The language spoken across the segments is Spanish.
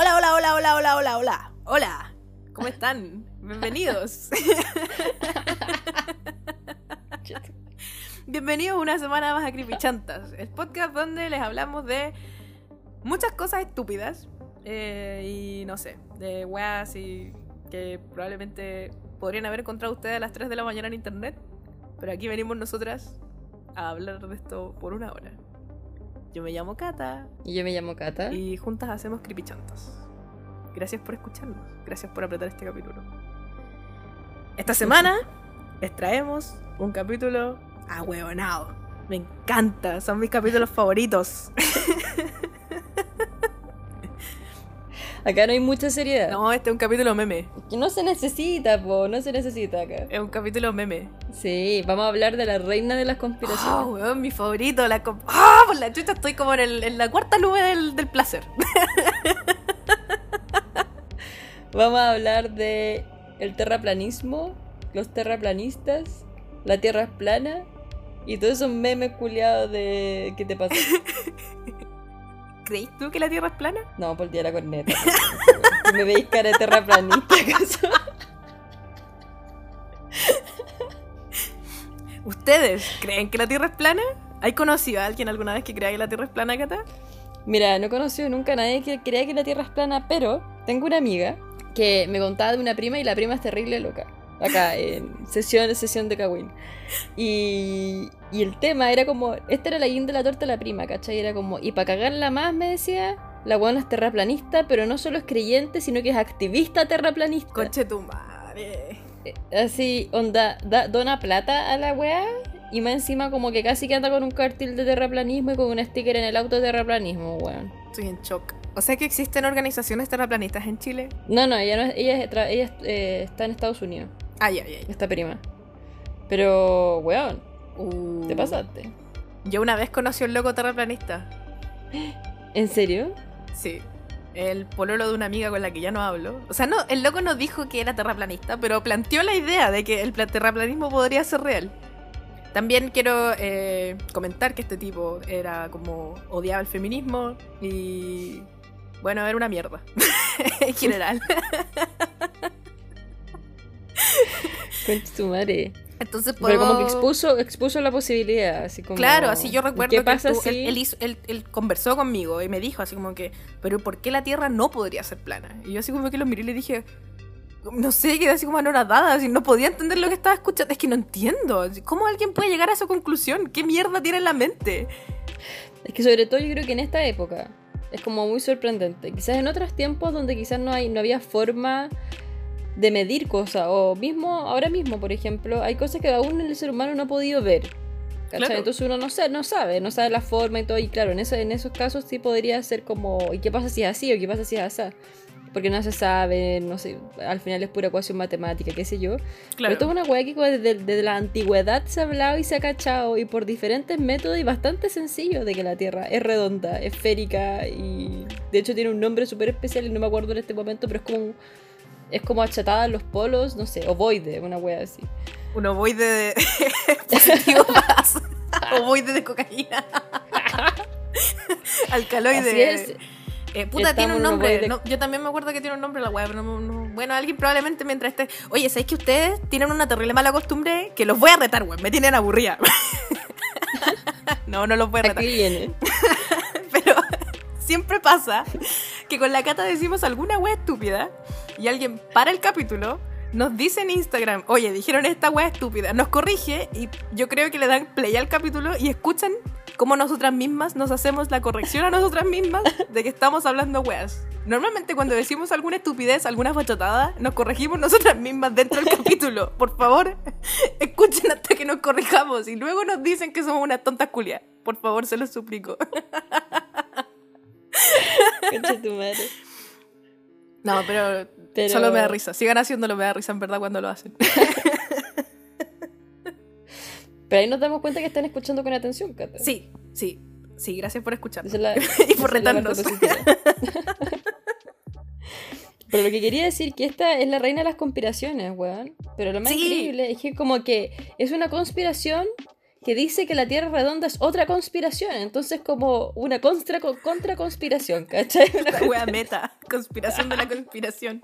Hola, hola, hola, hola, hola, hola, hola. Hola. ¿Cómo están? Bienvenidos. Bienvenidos una semana más a Creepy Chantas, el podcast donde les hablamos de muchas cosas estúpidas eh, y no sé, de weas y que probablemente podrían haber encontrado ustedes a las 3 de la mañana en internet, pero aquí venimos nosotras a hablar de esto por una hora. Yo me llamo Kata. Y yo me llamo Kata. Y juntas hacemos Creepy Chantas. Gracias por escucharnos. Gracias por apretar este capítulo. Esta semana les traemos un capítulo ahueonado. Me encanta. Son mis capítulos favoritos. Acá no hay mucha seriedad. No, este es un capítulo meme. Que no se necesita, po, no se necesita acá. Es un capítulo meme. Sí, vamos a hablar de la reina de las conspiraciones. Ah, weón, mi favorito. La ¡Ah! Por la chucha estoy como en, el- en la cuarta nube del, del placer. Vamos a hablar de el terraplanismo, los terraplanistas, la tierra es plana y todos esos memes culiados de ¿qué te pasa? ¿Creís tú que la Tierra es plana? No, por día la corneta. Que me veis cara de terraplanista, ¿acaso? ¿Ustedes creen que la Tierra es plana? ¿Hay conocido a alguien alguna vez que crea que la Tierra es plana, Cata? Mira, no he conocido nunca a nadie que crea que la Tierra es plana, pero tengo una amiga que me contaba de una prima y la prima es terrible loca. Acá, en sesión, sesión de Kawin. Y, y el tema era como, esta era la guinda de la torta de la prima, ¿cachai? Era como, y para cagarla más, me decía, la buena es terraplanista, pero no solo es creyente, sino que es activista terraplanista. Conche tu madre. Eh, Así, onda, da- dona plata a la weá. Y más encima como que casi que anda con un cartel de terraplanismo y con un sticker en el auto de terraplanismo, weón. Estoy en shock. O sea que existen organizaciones terraplanistas en Chile. No, no, ella no es, ella, ella eh, está en Estados Unidos, Ay, ay, ay. esta prima. Pero, weón, Uh. te pasaste. Yo una vez conocí a un loco terraplanista. ¿En serio? Sí. El pololo de una amiga con la que ya no hablo. O sea, no, el loco no dijo que era terraplanista, pero planteó la idea de que el pla- terraplanismo podría ser real. También quiero eh, comentar que este tipo era como odiaba el feminismo y bueno, era una mierda en general. Tu madre. Entonces Pero como que expuso, expuso la posibilidad, así como... Claro, así yo ¿y recuerdo ¿Qué que pasa él, tuvo- si...? él, él hizo- él- él conversó conmigo y me dijo así como que, pero ¿por qué la Tierra no podría ser plana? Y yo así como que lo miré y le dije, no sé, quedé así como anoradada, así no podía entender lo que estaba escuchando, es que no entiendo, ¿cómo alguien puede llegar a esa conclusión? ¿Qué mierda tiene en la mente? Es que sobre todo yo creo que en esta época es como muy sorprendente. Quizás en otros tiempos donde quizás no, hay, no había forma de medir cosas, o mismo ahora mismo, por ejemplo, hay cosas que aún el ser humano no ha podido ver. Entonces uno no sabe, no sabe, no sabe la forma y todo, y claro, en, eso, en esos casos sí podría ser como, ¿y qué pasa si es así o qué pasa si es así? Porque no se sabe, no sé, al final es pura ecuación matemática, qué sé yo. Pero esto es una weá que desde, desde la antigüedad se ha hablado y se ha cachado y por diferentes métodos y bastante sencillo de que la Tierra es redonda, esférica y de hecho tiene un nombre súper especial y no me acuerdo en este momento, pero es como es como achatada en los polos, no sé, ovoide, una weá así. Un ovoide de positivo más, ovoide de cocaína, alcaloide. Así es. Eh, puta, Estamos tiene un nombre. No, yo también me acuerdo que tiene un nombre la web, pero no- no- bueno, alguien probablemente mientras esté. Oye, ¿sabéis que ustedes tienen una terrible mala costumbre? Que los voy a retar, weón. Me tienen aburrida. no, no los voy a retar. Aquí viene. Pero siempre pasa que con la cata decimos alguna wea estúpida y alguien para el capítulo, nos dice en Instagram, oye, dijeron esta wea estúpida, nos corrige y yo creo que le dan play al capítulo y escuchan cómo nosotras mismas nos hacemos la corrección a nosotras mismas de que estamos hablando weas. Normalmente cuando decimos alguna estupidez, alguna fachotada, nos corregimos nosotras mismas dentro del capítulo. Por favor, escuchen hasta que nos corrijamos y luego nos dicen que somos unas tontas culias. Por favor, se los suplico. Concha tu madre. No, pero, Pero- solo me da risa. Sigan haciéndolo, me da risa en verdad cuando lo hacen. Pero ahí nos damos cuenta que están escuchando con atención, Cata. Sí, sí, sí, gracias por escuchar. Esa es la- y por retarnos. Pero lo que quería decir que esta es la reina de las conspiraciones, weón. Pero lo más Sí. increíble es que como que es una conspiración que dice que la Tierra redonda es otra conspiración. Entonces, como una contra, contra conspiración, ¿cachai? Una La wea meta. Conspiración de la conspiración.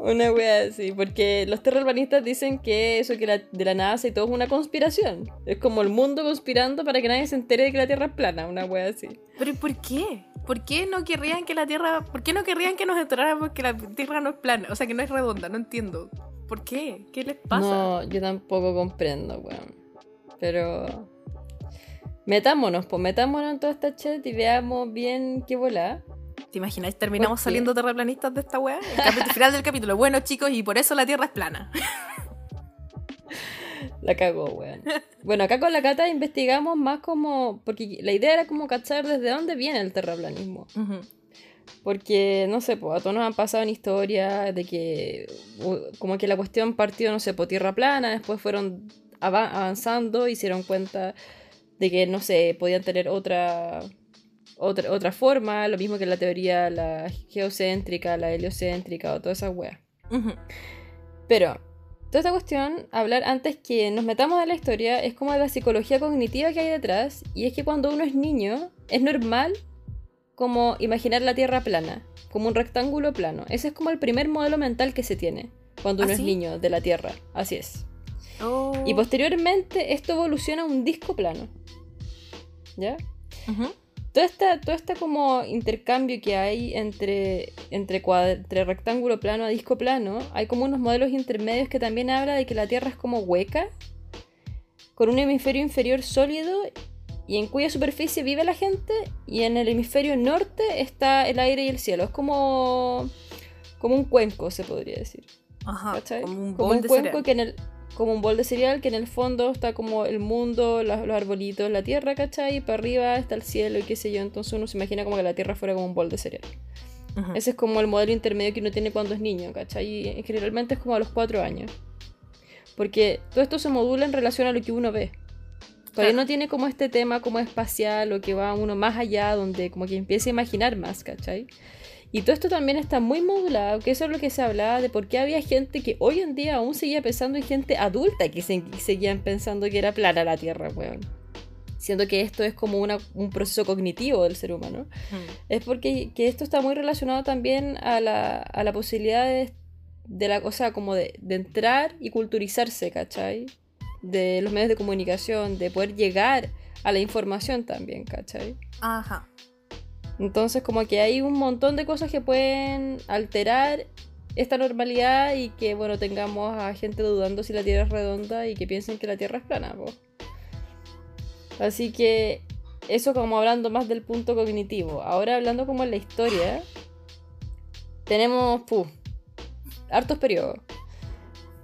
Una wea así, porque los terraplanistas dicen que eso que la, de la NASA y todo es una conspiración. Es como el mundo conspirando para que nadie se entere de que la Tierra es plana, una wea así. Pero ¿y ¿por qué? ¿Por qué no querrían que la Tierra... ¿Por qué no querrían que nos enteráramos que la Tierra no es plana? O sea, que no es redonda, no entiendo. ¿Por qué? ¿Qué les pasa? No, yo tampoco comprendo, weón. Pero. Metámonos, pues metámonos en toda esta chat y veamos bien qué volá. ¿Te imagináis? Terminamos saliendo terraplanistas de esta wea. El final del capítulo. Bueno, chicos, y por eso la Tierra es plana. La cagó, weón. Bueno, acá con la cata investigamos más como. Porque la idea era como cachar desde dónde viene el terraplanismo. Porque, no sé, pues a todos nos han pasado en historia de que como que la cuestión partió, no sé, por tierra plana, después fueron ava- avanzando y se dieron cuenta de que, no sé, podían tener otra, otra, otra forma, lo mismo que la teoría, la geocéntrica, la heliocéntrica o todas esas weas. Ujú. Pero, toda esta cuestión, hablar antes que nos metamos en la historia, es como de la psicología cognitiva que hay detrás, y es que cuando uno es niño, es normal como imaginar la Tierra plana, como un rectángulo plano. Ese es como el primer modelo mental que se tiene cuando uno ¿Ah, es niño de la Tierra. Así es. Oh. Y posteriormente esto evoluciona a un disco plano. ¿Ya? Ujú. Todo este, todo este como intercambio que hay entre, entre, entre rectángulo plano a disco plano, hay como unos modelos intermedios que también habla de que la Tierra es como hueca, con un hemisferio inferior sólido y en cuya superficie vive la gente y en el hemisferio norte está el aire y el cielo. Es como, como un cuenco, se podría decir. Ajá. ¿cachai? Como un Como un cuenco cereal. que en el como un bol de cereal que en el fondo está como el mundo, las- los arbolitos, la tierra, ¿cachai? Y para arriba está el cielo y qué sé yo. Entonces uno se imagina como que la tierra fuera como un bol de cereal. Ese es como el modelo intermedio que uno tiene cuando es niño, ¿cachai? Y generalmente es como a los cuatro años. Porque todo esto se modula en relación a lo que uno ve. Todavía Claro. no tiene como este tema como espacial o que va uno más allá, donde como que empieza a imaginar más, ¿cachai? Y todo esto también está muy modulado, que eso es lo que se hablaba de por qué había gente que hoy en día aún seguía pensando en gente adulta que se- seguían pensando que era plana la Tierra, weón. Siendo que esto es como una- un proceso cognitivo del ser humano Ujú. es porque que esto está muy relacionado también a la, a la posibilidad de, de la cosa como de, de entrar y culturizarse, ¿cachai? De los medios de comunicación, de poder llegar a la información también, ¿cachai? Ajá. Entonces como que hay un montón de cosas que pueden alterar esta normalidad y que, bueno, tengamos a gente dudando si la Tierra es redonda y que piensen que la Tierra es plana, po. Así que eso como hablando más del punto cognitivo. Ahora hablando como en la historia, tenemos, puh, hartos periodos.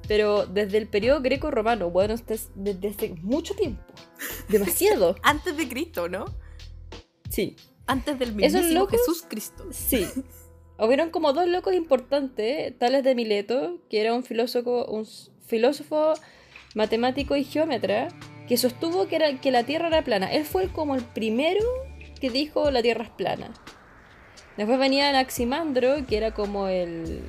Pero desde el periodo greco-romano, bueno, desde, desde hace mucho tiempo. Demasiado. Antes de Cristo, ¿no? Sí, Antes del mismísimo locos- Jesús Cristo. Sí. Hubieron como dos locos importantes, tales de Mileto, que era un filósofo, un filósofo, matemático y geómetra, que sostuvo que, era, que la Tierra era plana. Él fue como el primero que dijo la Tierra es plana. Después venía Anaximandro, que era como el,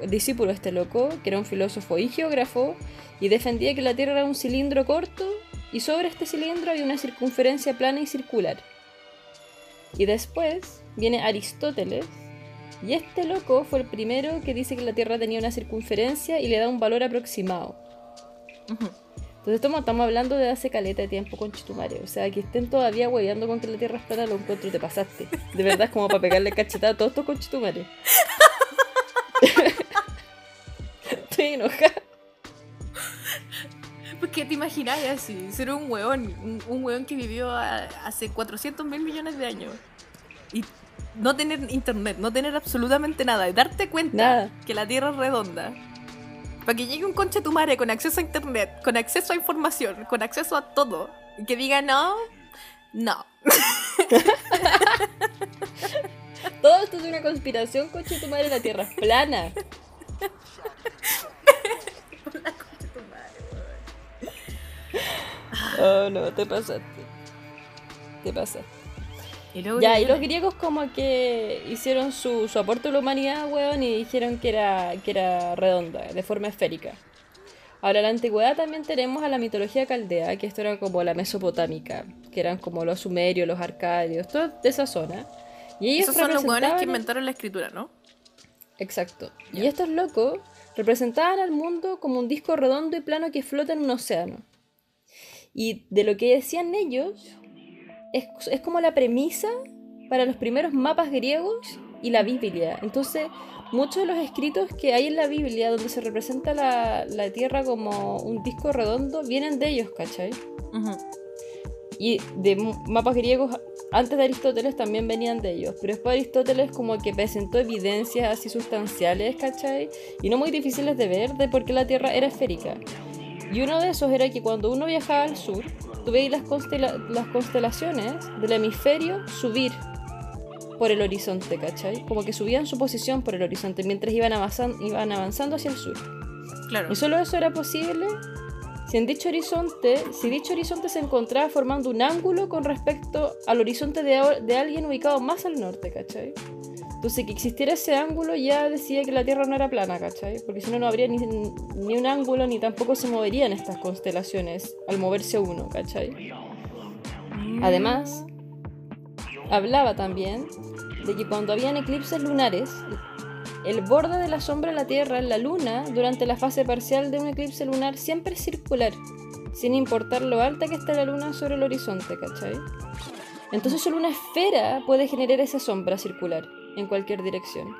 el discípulo de este loco, que era un filósofo y geógrafo, y defendía que la Tierra era un cilindro corto, y sobre este cilindro había una circunferencia plana y circular. Y después viene Aristóteles. Y este loco fue el primero que dice que la Tierra tenía una circunferencia y le da un valor aproximado. Entonces estamos, estamos hablando de hace caleta de tiempo con Chitumare. O sea, que estén todavía hueveando con que la Tierra es plana, lo encuentro, te pasaste. De verdad es como para pegarle cachetada a todos estos con Chitumare. Estoy enojada. Porque te imaginas así, ser un weón, un, un weón que vivió a- hace 400 mil millones de años y no tener internet, no tener absolutamente nada y darte cuenta Nada. que la Tierra es redonda. Para que llegue un conche tu madre con acceso a internet, con acceso a información, con acceso a todo y que diga no, no. Todo esto es una conspiración, con Chitumare, la Tierra es plana. Oh no, te pasaste. Te pasaste. Y luego Ya, y los griegos como que hicieron su, su aporte a la humanidad, weón, y dijeron que era, que era redonda, de forma esférica. Ahora, en la antigüedad también tenemos a la mitología caldea, que esto era como la mesopotámica, que eran como los sumerios, los arcadios, todo de esa zona. Y ellos Esos son los hueones que inventaron la escritura, ¿no? Exacto. Y estos locos representaban al mundo como un disco redondo y plano que flota en un océano. Y de lo que decían ellos, es, es como la premisa para los primeros mapas griegos y la Biblia. Entonces, muchos de los escritos que hay en la Biblia donde se representa la, la Tierra como un disco redondo vienen de ellos, ¿cachai? Y de mapas griegos antes de Aristóteles también venían de ellos, pero después Aristóteles como que presentó evidencias así sustanciales, ¿cachai? Y no muy difíciles de ver de por qué la Tierra era esférica. Y uno de esos era que cuando uno viajaba al sur, tú veías las, las constelaciones del hemisferio subir por el horizonte, ¿cachai? Como que subían su posición por el horizonte mientras iban avanzando, iban avanzando hacia el sur. Claro. Y solo eso era posible si en dicho horizonte, si dicho horizonte se encontraba formando un ángulo con respecto al horizonte de, de alguien ubicado más al norte, ¿cachai? Entonces, que existiera ese ángulo ya decía que la Tierra no era plana, ¿cachai? Porque si no, no habría ni, ni, un ángulo ni tampoco se moverían estas constelaciones al moverse uno, ¿cachai? Además, hablaba también de que cuando habían eclipses lunares, el borde de la sombra de la Tierra en la Luna durante la fase parcial de un eclipse lunar siempre es circular, sin importar lo alta que esté la Luna sobre el horizonte, ¿cachai? Entonces solo una esfera puede generar esa sombra circular en cualquier dirección.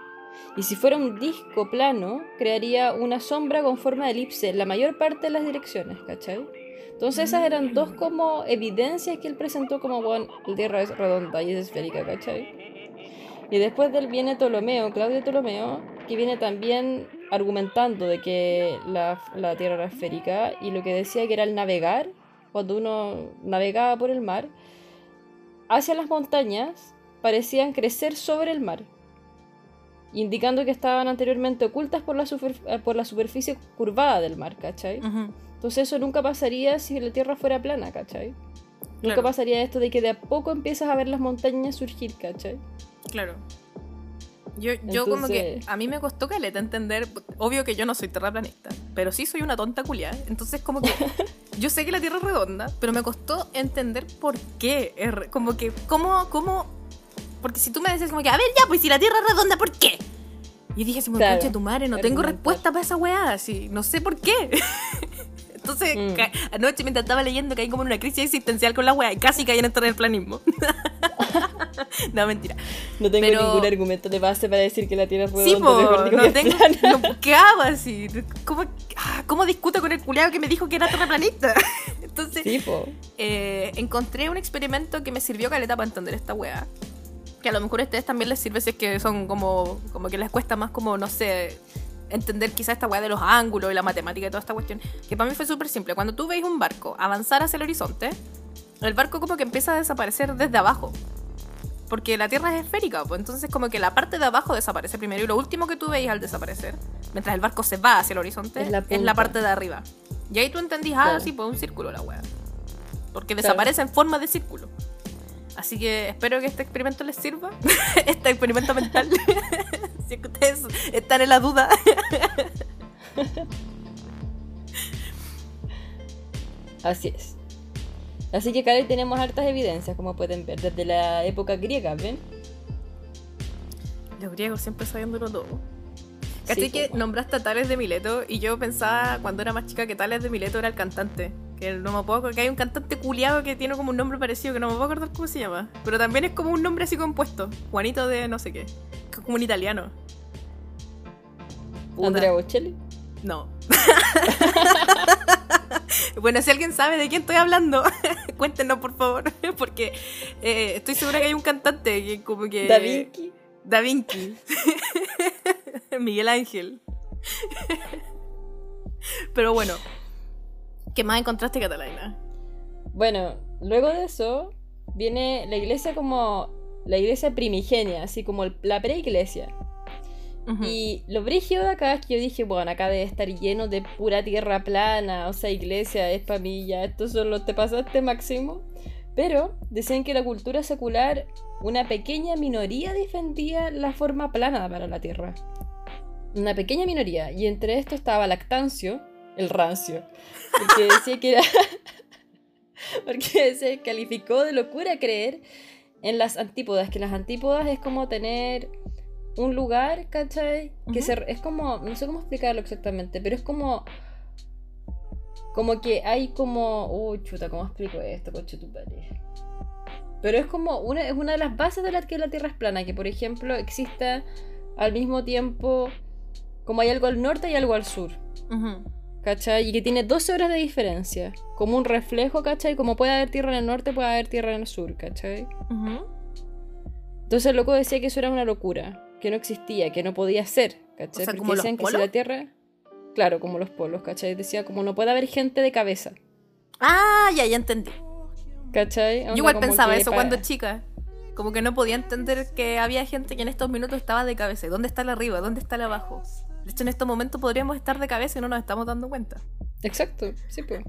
Y si fuera un disco plano, crearía una sombra con forma de elipse en la mayor parte de las direcciones, ¿cachai? Entonces esas eran dos como evidencias que él presentó como, bueno, la Tierra es redonda y es esférica, ¿cachai? Y después de él viene Ptolomeo, Claudio Ptolomeo, que viene también argumentando de que la, la Tierra era esférica y lo que decía que era el navegar, cuando uno navegaba por el mar, hacia las montañas parecían crecer sobre el mar, indicando que estaban anteriormente ocultas por la, por la superficie curvada del mar, ¿cachai? Entonces eso nunca pasaría si la Tierra fuera plana, ¿cachai? Nunca pasaría esto de que de a poco empiezas a ver las montañas surgir, ¿cachai? Claro. Yo, yo como que a mí me costó caleta entender, obvio que yo no soy terraplanista, pero sí soy una tonta culiada. Entonces como que yo sé que la Tierra es redonda, pero me costó entender por qué. Como que, ¿cómo, cómo? Porque si tú me dices como que, a ver ya, pues si la Tierra es redonda, ¿por qué? Y dije, si me claro, tu madre, no tengo respuesta para esa weá, así, no sé por qué. Entonces, mm. anoche mientras estaba leyendo caí como en una crisis existencial con la weá y casi caí en el planismo. no, mentira. No tengo ningún argumento de base para decir que la Tierra es redonda. Sí, no tengo, ¿Qué hago así? ¿Cómo, ah, ¿Cómo, discuto con el culiado que me dijo que era terraplanista? Entonces, sí, po. Eh, encontré un experimento que me sirvió caleta para entender esta weá. Que a lo mejor a ustedes también les sirve si es que son como, como que les cuesta más como, no sé, entender quizá esta weá de los ángulos y la matemática y toda esta cuestión. Que para mí fue súper simple. Cuando tú veis un barco avanzar hacia el horizonte, el barco como que empieza a desaparecer desde abajo. Porque la Tierra es esférica, pues entonces como que la parte de abajo desaparece primero y lo último que tú veis al desaparecer, mientras el barco se va hacia el horizonte, es la, parte de arriba. Y ahí tú entendís, ah, sí, pues un círculo la weá. Porque desaparece en forma de círculo. Así que espero que este experimento les sirva. este experimento mental. si ustedes están en la duda. Así es. Así que acá tenemos hartas evidencias, como pueden ver, desde la época griega, ¿ven? Los griegos siempre sabiéndolo todo. Casi que nombraste a Tales de Mileto y yo pensaba cuando era más chica que Tales de Mileto era el cantante. Que no me puedo que hay un cantante culiado que tiene como un nombre parecido que no me puedo acordar cómo se llama. Pero también es como un nombre así compuesto. Juanito de no sé qué. Como un italiano. ¿Andrea Bocelli? No. bueno, si alguien sabe de quién estoy hablando, cuéntenos por favor. Porque eh, estoy segura que hay un cantante que como que. Da Vinci. Da Vinci. Miguel Ángel. Pero bueno, ¿qué más encontraste, Catalina? Bueno, luego de eso viene la iglesia como la iglesia primigenia, así como la preiglesia. Y lo brígido de acá es que yo dije, bueno, acá debe estar lleno de pura tierra plana, o sea, iglesia, es pamilla, estos son los te pasaste máximo. Pero decían que la cultura secular, una pequeña minoría defendía la forma plana para la tierra una pequeña minoría, y entre esto estaba Lactancio, el rancio. Porque decía que era. porque se calificó de locura creer en las antípodas. Que las antípodas es como tener un lugar, ¿cachai? Que se, es como. No sé cómo explicarlo exactamente, pero es como. Como que hay como. Uy, chuta, ¿cómo explico esto, coche tu padre? Pero es como una, es una de las bases de la que la Tierra es plana, que por ejemplo exista al mismo tiempo como hay algo al norte y algo al sur. ¿Cachai? Y que tiene 12 horas de diferencia, como un reflejo, ¿cachai? Como puede haber tierra en el norte, puede haber tierra en el sur, ¿cachai? Entonces el loco decía que eso era una locura, que no existía, que no podía ser, ¿cachai? O sea, Porque ¿como los decían que si la Tierra... Claro, como los polos, ¿cachai? Decía como no puede haber gente de cabeza, Ah, ya, ya entendí. ¿cachai? Onda Yo igual pensaba eso pa- cuando chica. Como que no podía entender que había gente que en estos minutos estaba de cabeza. ¿Dónde está el arriba? ¿Dónde está el abajo? De hecho, en estos momentos podríamos estar de cabeza y no nos estamos dando cuenta. Exacto, sí, pues.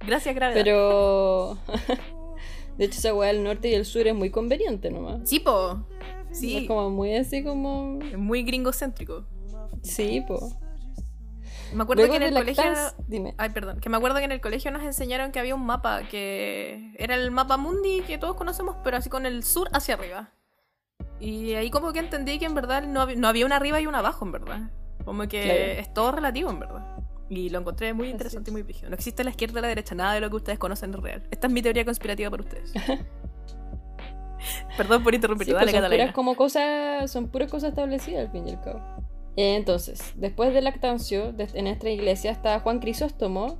Gracias, gravedad. Pero. de hecho, esa weá del norte y el sur es muy conveniente nomás. Sí, po. Es Sí. como muy así como. Es muy gringocéntrico. Sí, po. Me acuerdo Luego que en el colegio... Dime. Ay, perdón. Que me acuerdo que en el colegio nos enseñaron que había un mapa que era el mapa mundi que todos conocemos, pero así con el sur hacia arriba. Y ahí como que entendí que en verdad no, hab- no había un arriba y un abajo, en verdad. Como que Claro. es todo relativo, en verdad. Y lo encontré muy interesante y muy brígido. No existe la izquierda y la derecha, nada de lo que ustedes conocen es real. Esta es mi teoría conspirativa para ustedes. Perdón por interrumpir, Sí, dale, pues son puras como cosas, son puras cosas establecidas al fin y al cabo. Entonces, después del lactancio, en nuestra iglesia está Juan Crisóstomo,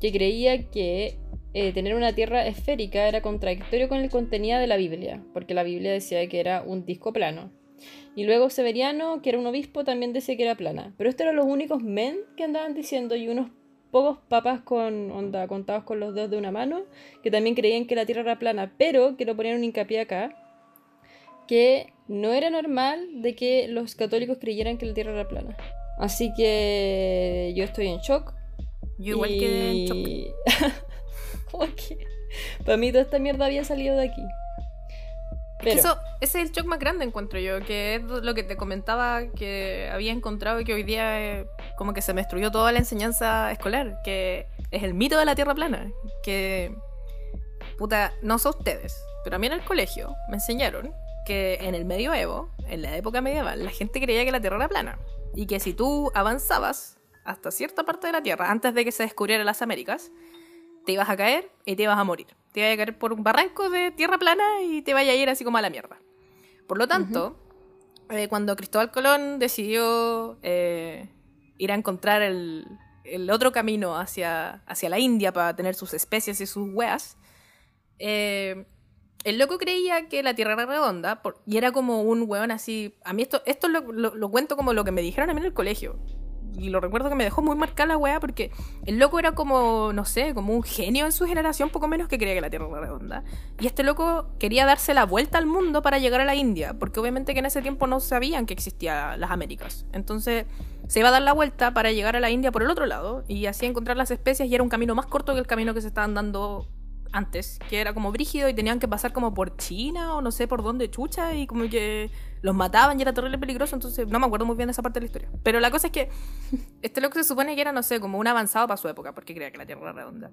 que creía que eh, tener una tierra esférica era contradictorio con el contenido de la Biblia, porque la Biblia decía que era un disco plano. Y luego Severiano, que era un obispo, también decía que era plana. Pero estos eran los únicos men que andaban diciendo y unos pocos papas con onda contados con los dedos de una mano que también creían que la tierra era plana, pero quiero poner un hincapié acá que no era normal de que los católicos creyeran que la tierra era plana. Así que yo estoy en shock. Yo igual quedé en shock. y... ¿Cómo que? Para mí toda esta mierda había salido de aquí. Es que Pero, eso, ese es el shock más grande, encuentro yo, que es lo que te comentaba que había encontrado y que hoy día eh, como que se me destruyó toda la enseñanza escolar, que es el mito de la Tierra plana, que, puta, no sé ustedes, pero a mí en el colegio me enseñaron que en el medioevo, en la época medieval, la gente creía que la Tierra era plana y que si tú avanzabas hasta cierta parte de la Tierra, antes de que se descubrieran las Américas, te ibas a caer y te ibas a morir. Te ibas a caer por un barranco de tierra plana y te vaya a ir así como a la mierda. Por lo tanto, eh, cuando Cristóbal Colón decidió eh, ir a encontrar el, el otro camino hacia, hacia la India para tener sus especies y sus weas, eh, el loco creía que la Tierra era redonda por- y era como un weón así. A mí esto, esto lo, lo- lo cuento como lo que me dijeron a mí en el colegio. Y lo recuerdo que me dejó muy marcada la wea porque el loco era como, no sé, como un genio en su generación, poco menos que creía que la Tierra era redonda. Y este loco quería darse la vuelta al mundo para llegar a la India, porque obviamente que en ese tiempo no sabían que existían las Américas. Entonces se iba a dar la vuelta para llegar a la India por el otro lado y así encontrar las especies y era un camino más corto que el camino que se estaban dando antes, que era como brígido y tenían que pasar como por China o no sé por dónde chucha y como que los mataban y era terrible peligroso, entonces no me acuerdo muy bien de esa parte de la historia. Pero la cosa es que este loco se supone que era, no sé, como un avanzado para su época, porque creía que la Tierra era redonda.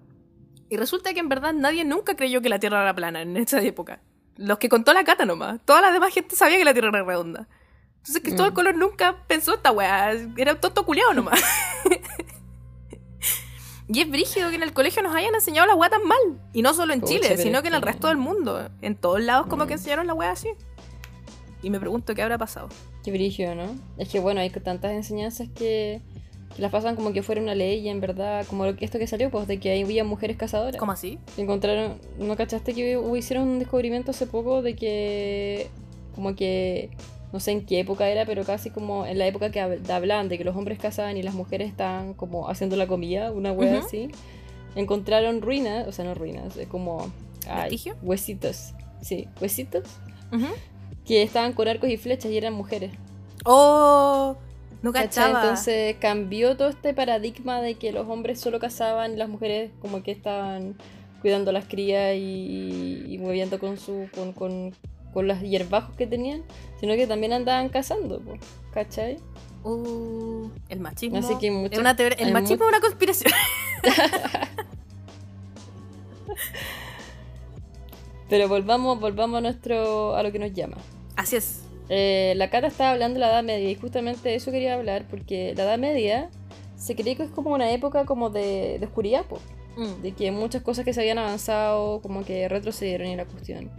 Y resulta que en verdad nadie nunca creyó que la Tierra era plana en esa época. Los que contó la cata nomás. Toda la demás gente sabía que la Tierra era redonda. Entonces Cristóbal Mm. Colón nunca pensó esta weá. Era un tonto culiado nomás. y es brígido que en el colegio nos hayan enseñado la weá tan mal. Y no solo en Chile, sino que en el que- resto del mundo. En todos lados como Mm. que enseñaron la weá así. Y me pregunto qué habrá pasado. Qué brillo, ¿no? Es que bueno, hay tantas enseñanzas que, que las pasan como que fuera una ley y en verdad, como lo que esto que salió, pues de que ahí había mujeres cazadoras. ¿Cómo así? Encontraron, ¿no cachaste que hicieron un descubrimiento hace poco de que, como que, no sé en qué época era, pero casi como en la época que hab- hablaban de que los hombres cazaban y las mujeres estaban como haciendo la comida, una wea Ujú. así, encontraron ruinas, o sea, no ruinas, es como ay, huesitos, sí, huesitos, Ujú. Que estaban con arcos y flechas y eran mujeres. Oh, no cachaba. Entonces cambió todo este paradigma de que los hombres solo cazaban y las mujeres como que estaban cuidando las crías y, y moviendo con su con, con, con los hierbajos que tenían, sino que también andaban cazando, po, ¿cachai? Uh, el machismo. Así que es mucho- una teoría- el machismo es una conspiración. Pero volvamos, volvamos a nuestro a lo que nos llama. Así es. Eh, la Cata estaba hablando de la Edad Media y justamente de eso quería hablar porque la Edad Media se cree que es como una época como de, de oscuridad, po, Mm. de que muchas cosas que se habían avanzado como que retrocedieron y la cuestión.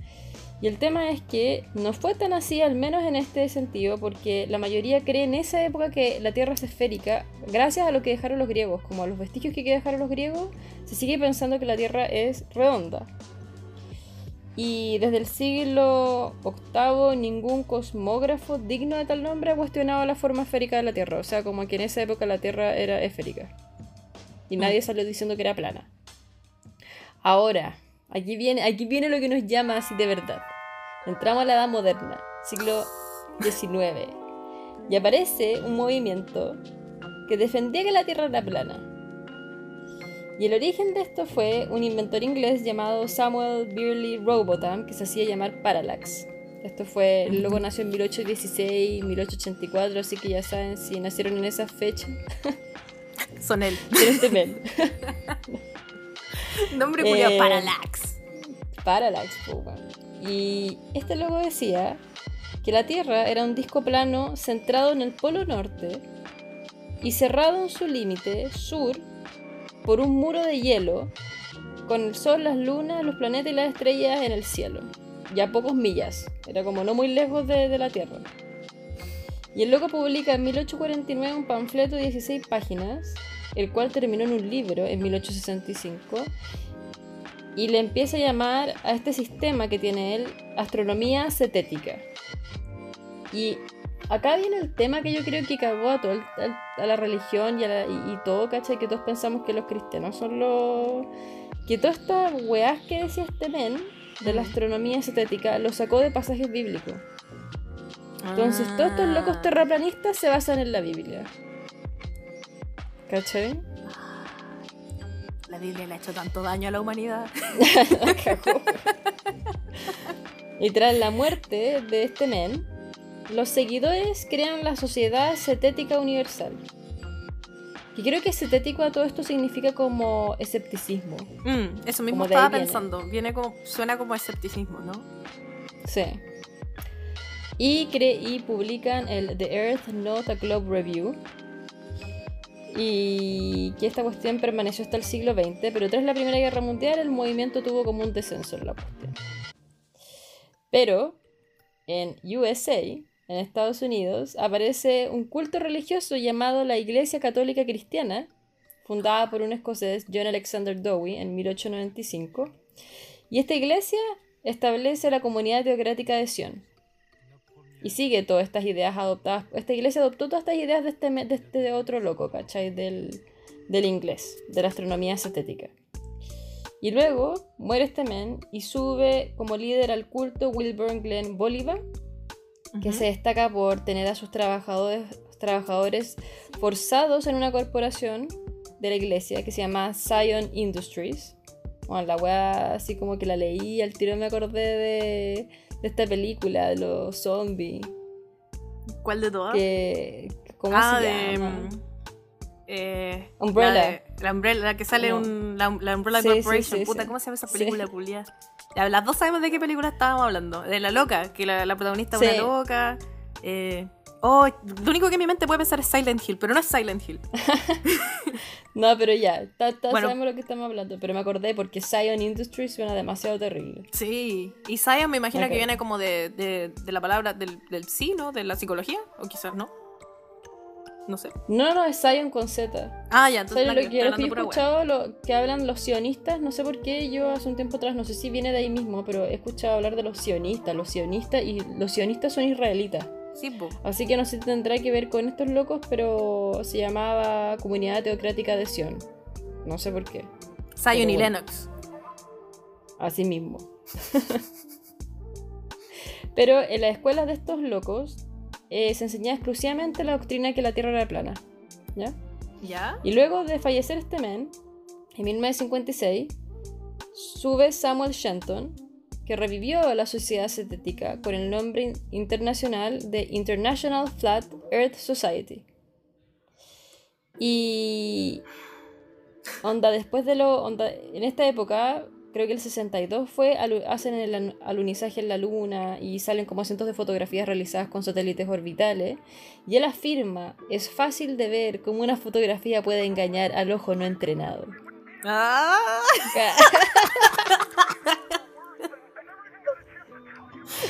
Y el tema es que no fue tan así, al menos en este sentido, porque la mayoría cree en esa época que la Tierra es esférica, gracias a lo que dejaron los griegos, como a los vestigios que dejaron los griegos, se sigue pensando que la Tierra es redonda. Y desde el siglo VIII ningún cosmógrafo digno de tal nombre ha cuestionado la forma esférica de la Tierra. O sea, como que en esa época la Tierra era esférica. Y nadie salió diciendo que era plana. Ahora, aquí viene, aquí viene lo que nos llama así de verdad. Entramos a la Edad Moderna, siglo XIX. Y aparece un movimiento que defendía que la Tierra era plana. Y el origen de esto fue un inventor inglés llamado Samuel Birley Robotham, que se hacía llamar Parallax. Esto fue, el loco nació en 1816, 1884, así que ya saben, si nacieron en esa fecha, Son él. tienen temer. Nombre culiao, Eh, Parallax. Parallax, po, weón. Y este logo decía que la Tierra era un disco plano centrado en el polo norte y cerrado en su límite sur por un muro de hielo con el sol, las lunas, los planetas y las estrellas en el cielo. Y a pocos millas. Era como no muy lejos de, la Tierra. Y el loco publica en 1849 un panfleto de 16 páginas, el cual terminó en un libro en 1865 y le empieza a llamar a este sistema que tiene él astronomía cetética. Y acá viene el tema que yo creo que cagó a, todo el- a la religión y, a la- y- y todo, ¿cachai? Que todos pensamos que los cristianos son los... Que todas estas weás que decía este men de la astronomía cetética lo sacó de pasajes bíblicos. Entonces todos estos locos Ah. terraplanistas se basan en la Biblia. ¿Cachai? La Biblia le ha hecho tanto daño a la humanidad. Y tras la muerte de este men, los seguidores crean la Sociedad Cetética Universal. Y creo que cetético a todo esto significa como escepticismo. Mm, eso mismo estaba pensando. Viene como, suena como escepticismo, ¿no? Sí. Y, cre- y publican el The Earth Not a Globe Review. Y que esta cuestión permaneció hasta el siglo XX, pero tras la Primera Guerra Mundial el movimiento tuvo como un descenso en la cuestión. Pero en USA, en Estados Unidos, aparece un culto religioso llamado la Iglesia Católica Cristiana, fundada por un escocés, John Alexander Dowie, en 1895. Y esta iglesia establece la comunidad teocrática de Sion. Y sigue todas estas ideas adoptadas. Esta iglesia adoptó todas estas ideas de este, de este otro loco, ¿cachai? Del, del inglés, de la astronomía cetética. Y luego muere este men y sube como líder al culto Wilburn Glenn Bolivar, que se destaca por tener a sus trabajadores, trabajadores forzados en una corporación de la iglesia que se llama Zion Industries. Bueno, la weá así como que la leí al tiro me acordé de, de esta película de los zombies. ¿Cuál de todas? Que, ¿Cómo ah, se de. llama? mm, eh, Umbrella. La, de- la Umbrella, la que sale No. un, la, la Umbrella Sí, Corporation. sí, Puta. ¿cómo se llama esa película, culia? Las dos sabemos de qué película estábamos hablando. De la loca, que la, la protagonista es una loca. Eh, oh, lo único que en mi mente puede pensar es Silent Hill, pero no es Silent Hill. No, pero ya, ta- ta- Bueno. sabemos lo que estamos hablando. Pero me acordé porque Zion Industries suena demasiado terrible. Sí. Y Zion me imagino que viene como de, de, de la palabra del, del sí, ¿no? De la psicología. O quizás no. No sé. No, no, es Zion con Z. Ah, ya, entonces ¿Sabes la lo que lo que he escuchado lo, que hablan los sionistas? No sé por qué yo hace un tiempo atrás, no sé si viene de ahí mismo, pero he escuchado hablar de los sionistas. Los sionistas y los sionistas son israelitas. Sí, po. Así que no sé si tendrá que ver con estos locos, pero se llamaba Comunidad Teocrática de Sion. No sé por qué. Zion y bueno. Lennox. Así mismo. pero en las escuelas de estos locos eh, se enseñaba exclusivamente la doctrina que la Tierra era plana. ¿Ya? ¿Ya? Y luego de fallecer este men, en 1956, sube Samuel Shenton que revivió la sociedad cetética con el nombre internacional de International Flat Earth Society. Y onda, después de lo. Onda, en esta época, creo que el 62 fue, hacen el alunizaje en la luna y salen como cientos de fotografías realizadas con satélites orbitales. Y él afirma: es fácil de ver cómo una fotografía puede engañar al ojo no entrenado. Ah.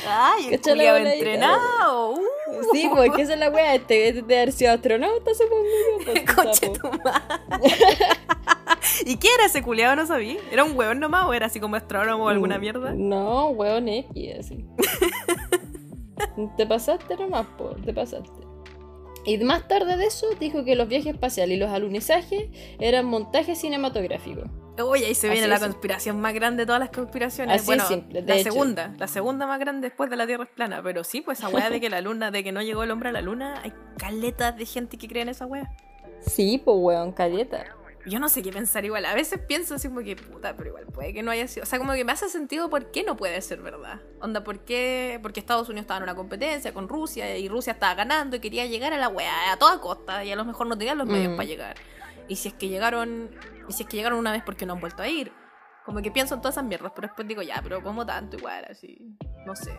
Ay, el entrenado. Uh. Sí, pues que esa es la wea. Este de haber sido astronauta, supongo. Pues, tu ¿Y qué era ese culiado? No sabía. ¿Era un hueón nomás o era así como astrónomo o alguna mierda? No, hueón X, así. te pasaste nomás, po, te pasaste. Y más tarde de eso dijo que los viajes espaciales y los alunizajes eran montajes cinematográficos. Uy, ahí se viene la conspiración más grande de todas las conspiraciones. Así bueno, simple, la segunda, la segunda más grande después de la Tierra es plana. Pero sí, pues esa weá de que la luna, de que no llegó el hombre a la luna, hay caletas de gente que cree en esa weá. Sí, pues weón, caleta. Yo no sé qué pensar igual. A veces pienso así como que puta, pero igual puede que no haya sido. O sea, como que me hace sentido por qué no puede ser verdad. Onda, ¿por qué? Porque Estados Unidos estaba en una competencia con Rusia y Rusia estaba ganando y quería llegar a la weá a toda costa y a lo mejor no tenían los medios mm. para llegar. Y si es que llegaron, y si es que llegaron una vez, ¿por qué no han vuelto a ir? Como que pienso en todas esas mierdas, pero después digo, ya, pero ¿cómo tanto igual? Así, no sé.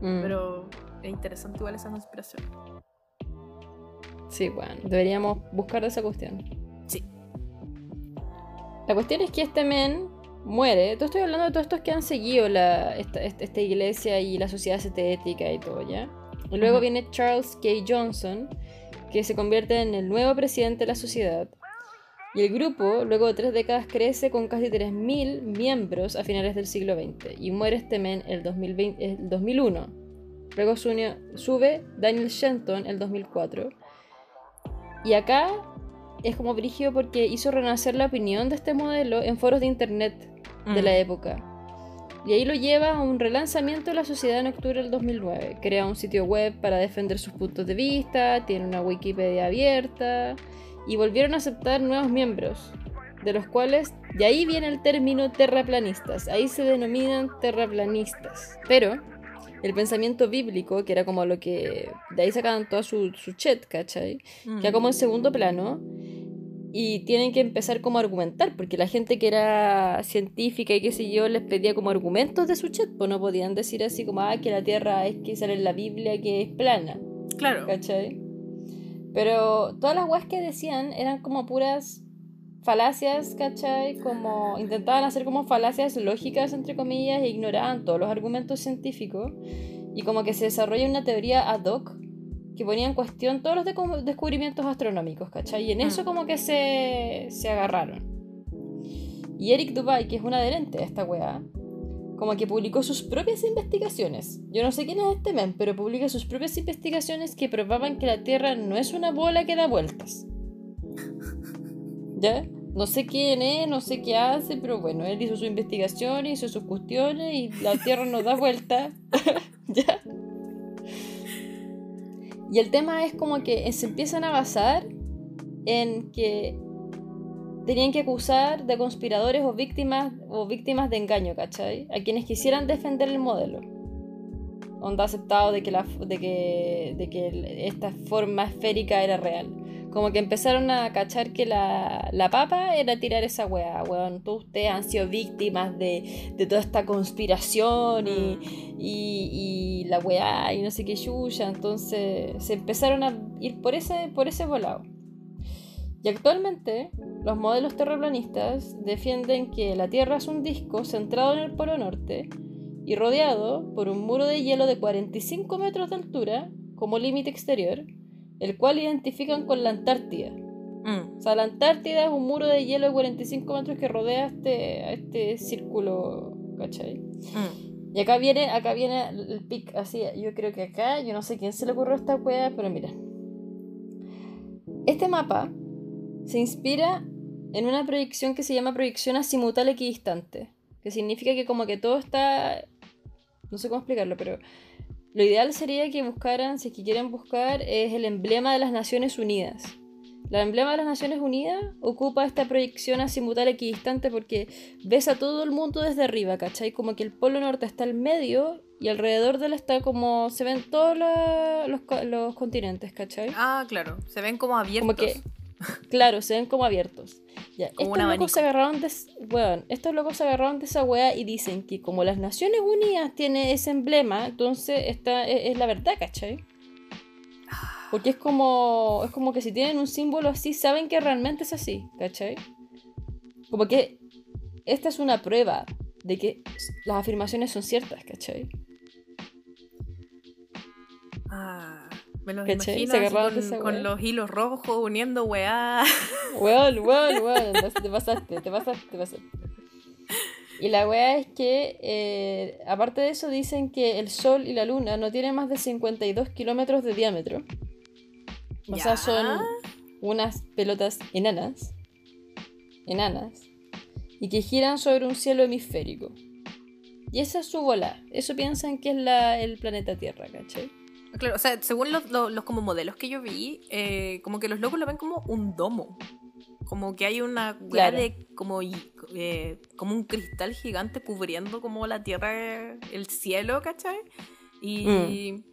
Mm. Pero es interesante igual esa conspiración. Sí, bueno, deberíamos buscar esa cuestión. La cuestión es que este men muere. Tú estoy hablando de todos estos que han seguido la, esta, esta, iglesia y la sociedad estética y todo, ¿ya? Y luego viene Charles K. Johnson, que se convierte en el nuevo presidente de la sociedad. Y el grupo, luego de tres décadas, crece con casi 3.000 miembros a finales del siglo XX y muere este men el, 2020, el 2001. Luego sube Daniel Shenton el 2004. Y acá es como brígido porque hizo renacer la opinión de este modelo en foros de internet de la mm. época. Y ahí lo lleva a un relanzamiento de la sociedad en octubre del 2009. Crea un sitio web para defender sus puntos de vista, tiene una Wikipedia abierta y volvieron a aceptar nuevos miembros, de los cuales de ahí viene el término terraplanistas, ahí se denominan terraplanistas. Pero el pensamiento bíblico, que era como lo que de ahí sacaban toda su, su chat, ¿cachai? Que como en segundo plano y tienen que empezar como a argumentar, porque la gente que era científica y qué sé yo les pedía como argumentos de su chat, pues no podían decir así como, ah, que la Tierra es que sale en la Biblia que es plana. Claro. ¿Cachai? Pero todas las weas que decían eran como puras falacias, ¿cachai? Como intentaban hacer como falacias lógicas, entre comillas, e ignoraban todos los argumentos científicos. Y como que se desarrolla una teoría ad hoc que ponía en cuestión todos los descubrimientos astronómicos, ¿cachai? Y en eso mm. como que se, se agarraron. Y Eric Dubai, que es un adherente de esta weá, como que publicó sus propias investigaciones. Yo no sé quién es este men, pero publica sus propias investigaciones que probaban que la Tierra no es una bola que da vueltas. ¿Ya? No sé quién es, no sé qué hace, pero bueno, él hizo su investigación, hizo sus cuestiones y la Tierra no da vueltas. ¿Ya? Y el tema es como que se empiezan a basar en que tenían que acusar de conspiradores o víctimas o víctimas de engaño, ¿cachai? A quienes quisieran defender el modelo. Onda aceptado de que, la, de que, de que esta forma esférica era real. Como que empezaron a cachar que la, la papa era tirar esa weá, weón. Todos ustedes han sido víctimas de, de toda esta conspiración y, y, la weá y no sé qué yuya. Entonces se empezaron a ir por ese, por ese volado. Y actualmente los modelos terraplanistas defienden que la Tierra es un disco centrado en el Polo Norte y rodeado por un muro de hielo de 45 metros de altura como límite exterior el cual identifican con la Antártida. Mm. O sea, la Antártida es un muro de hielo de 45 metros que rodea este, este círculo, ¿cachai? Mm. Y acá viene, acá viene el pic, así, yo creo que acá, yo no sé quién se le ocurrió esta wea, pero mira. Este mapa se inspira en una proyección que se llama proyección azimutal equidistante, que significa que como que todo está, no sé cómo explicarlo, pero lo ideal sería que buscaran, si es que quieren buscar, es el emblema de las Naciones Unidas, La emblema de las Naciones Unidas ocupa esta proyección azimutal equidistante porque ves a todo el mundo desde arriba, ¿cachai? Como que el polo norte está al medio y alrededor de él está como. se ven todos la- los, los continentes, ¿cachai? Ah, claro. Se ven como abiertos. Como que. Claro, se ven como abiertos. Ya, Como estos locos se agarraron de, weón, estos locos se agarraron de esa wea y dicen que como las Naciones Unidas tiene ese emblema, entonces esta es, es la verdad, ¿cachai? Porque es como, es como que si tienen un símbolo así, saben que realmente es así, ¿cachai? Como que esta es una prueba de que las afirmaciones son ciertas, ¿cachai? Ah, me los con, los hilos rojos uniendo weá. Weón, weón, weón, te pasaste, te pasaste, te pasaste. Y la weá es que, eh, aparte de eso, dicen que el Sol y la Luna no tienen más de 52 kilómetros de diámetro. O Ya. sea, son unas pelotas enanas. Enanas. Y que giran sobre un cielo hemisférico. Y esa es su bola. Eso piensan que es la, el planeta Tierra, ¿cachai? Claro, o sea, según los, los- los como modelos que yo vi, eh, como que los locos lo ven como un domo. Como que hay una Claro. de como, eh, como un cristal gigante cubriendo como la tierra, el cielo, ¿cachai? Y, Mm.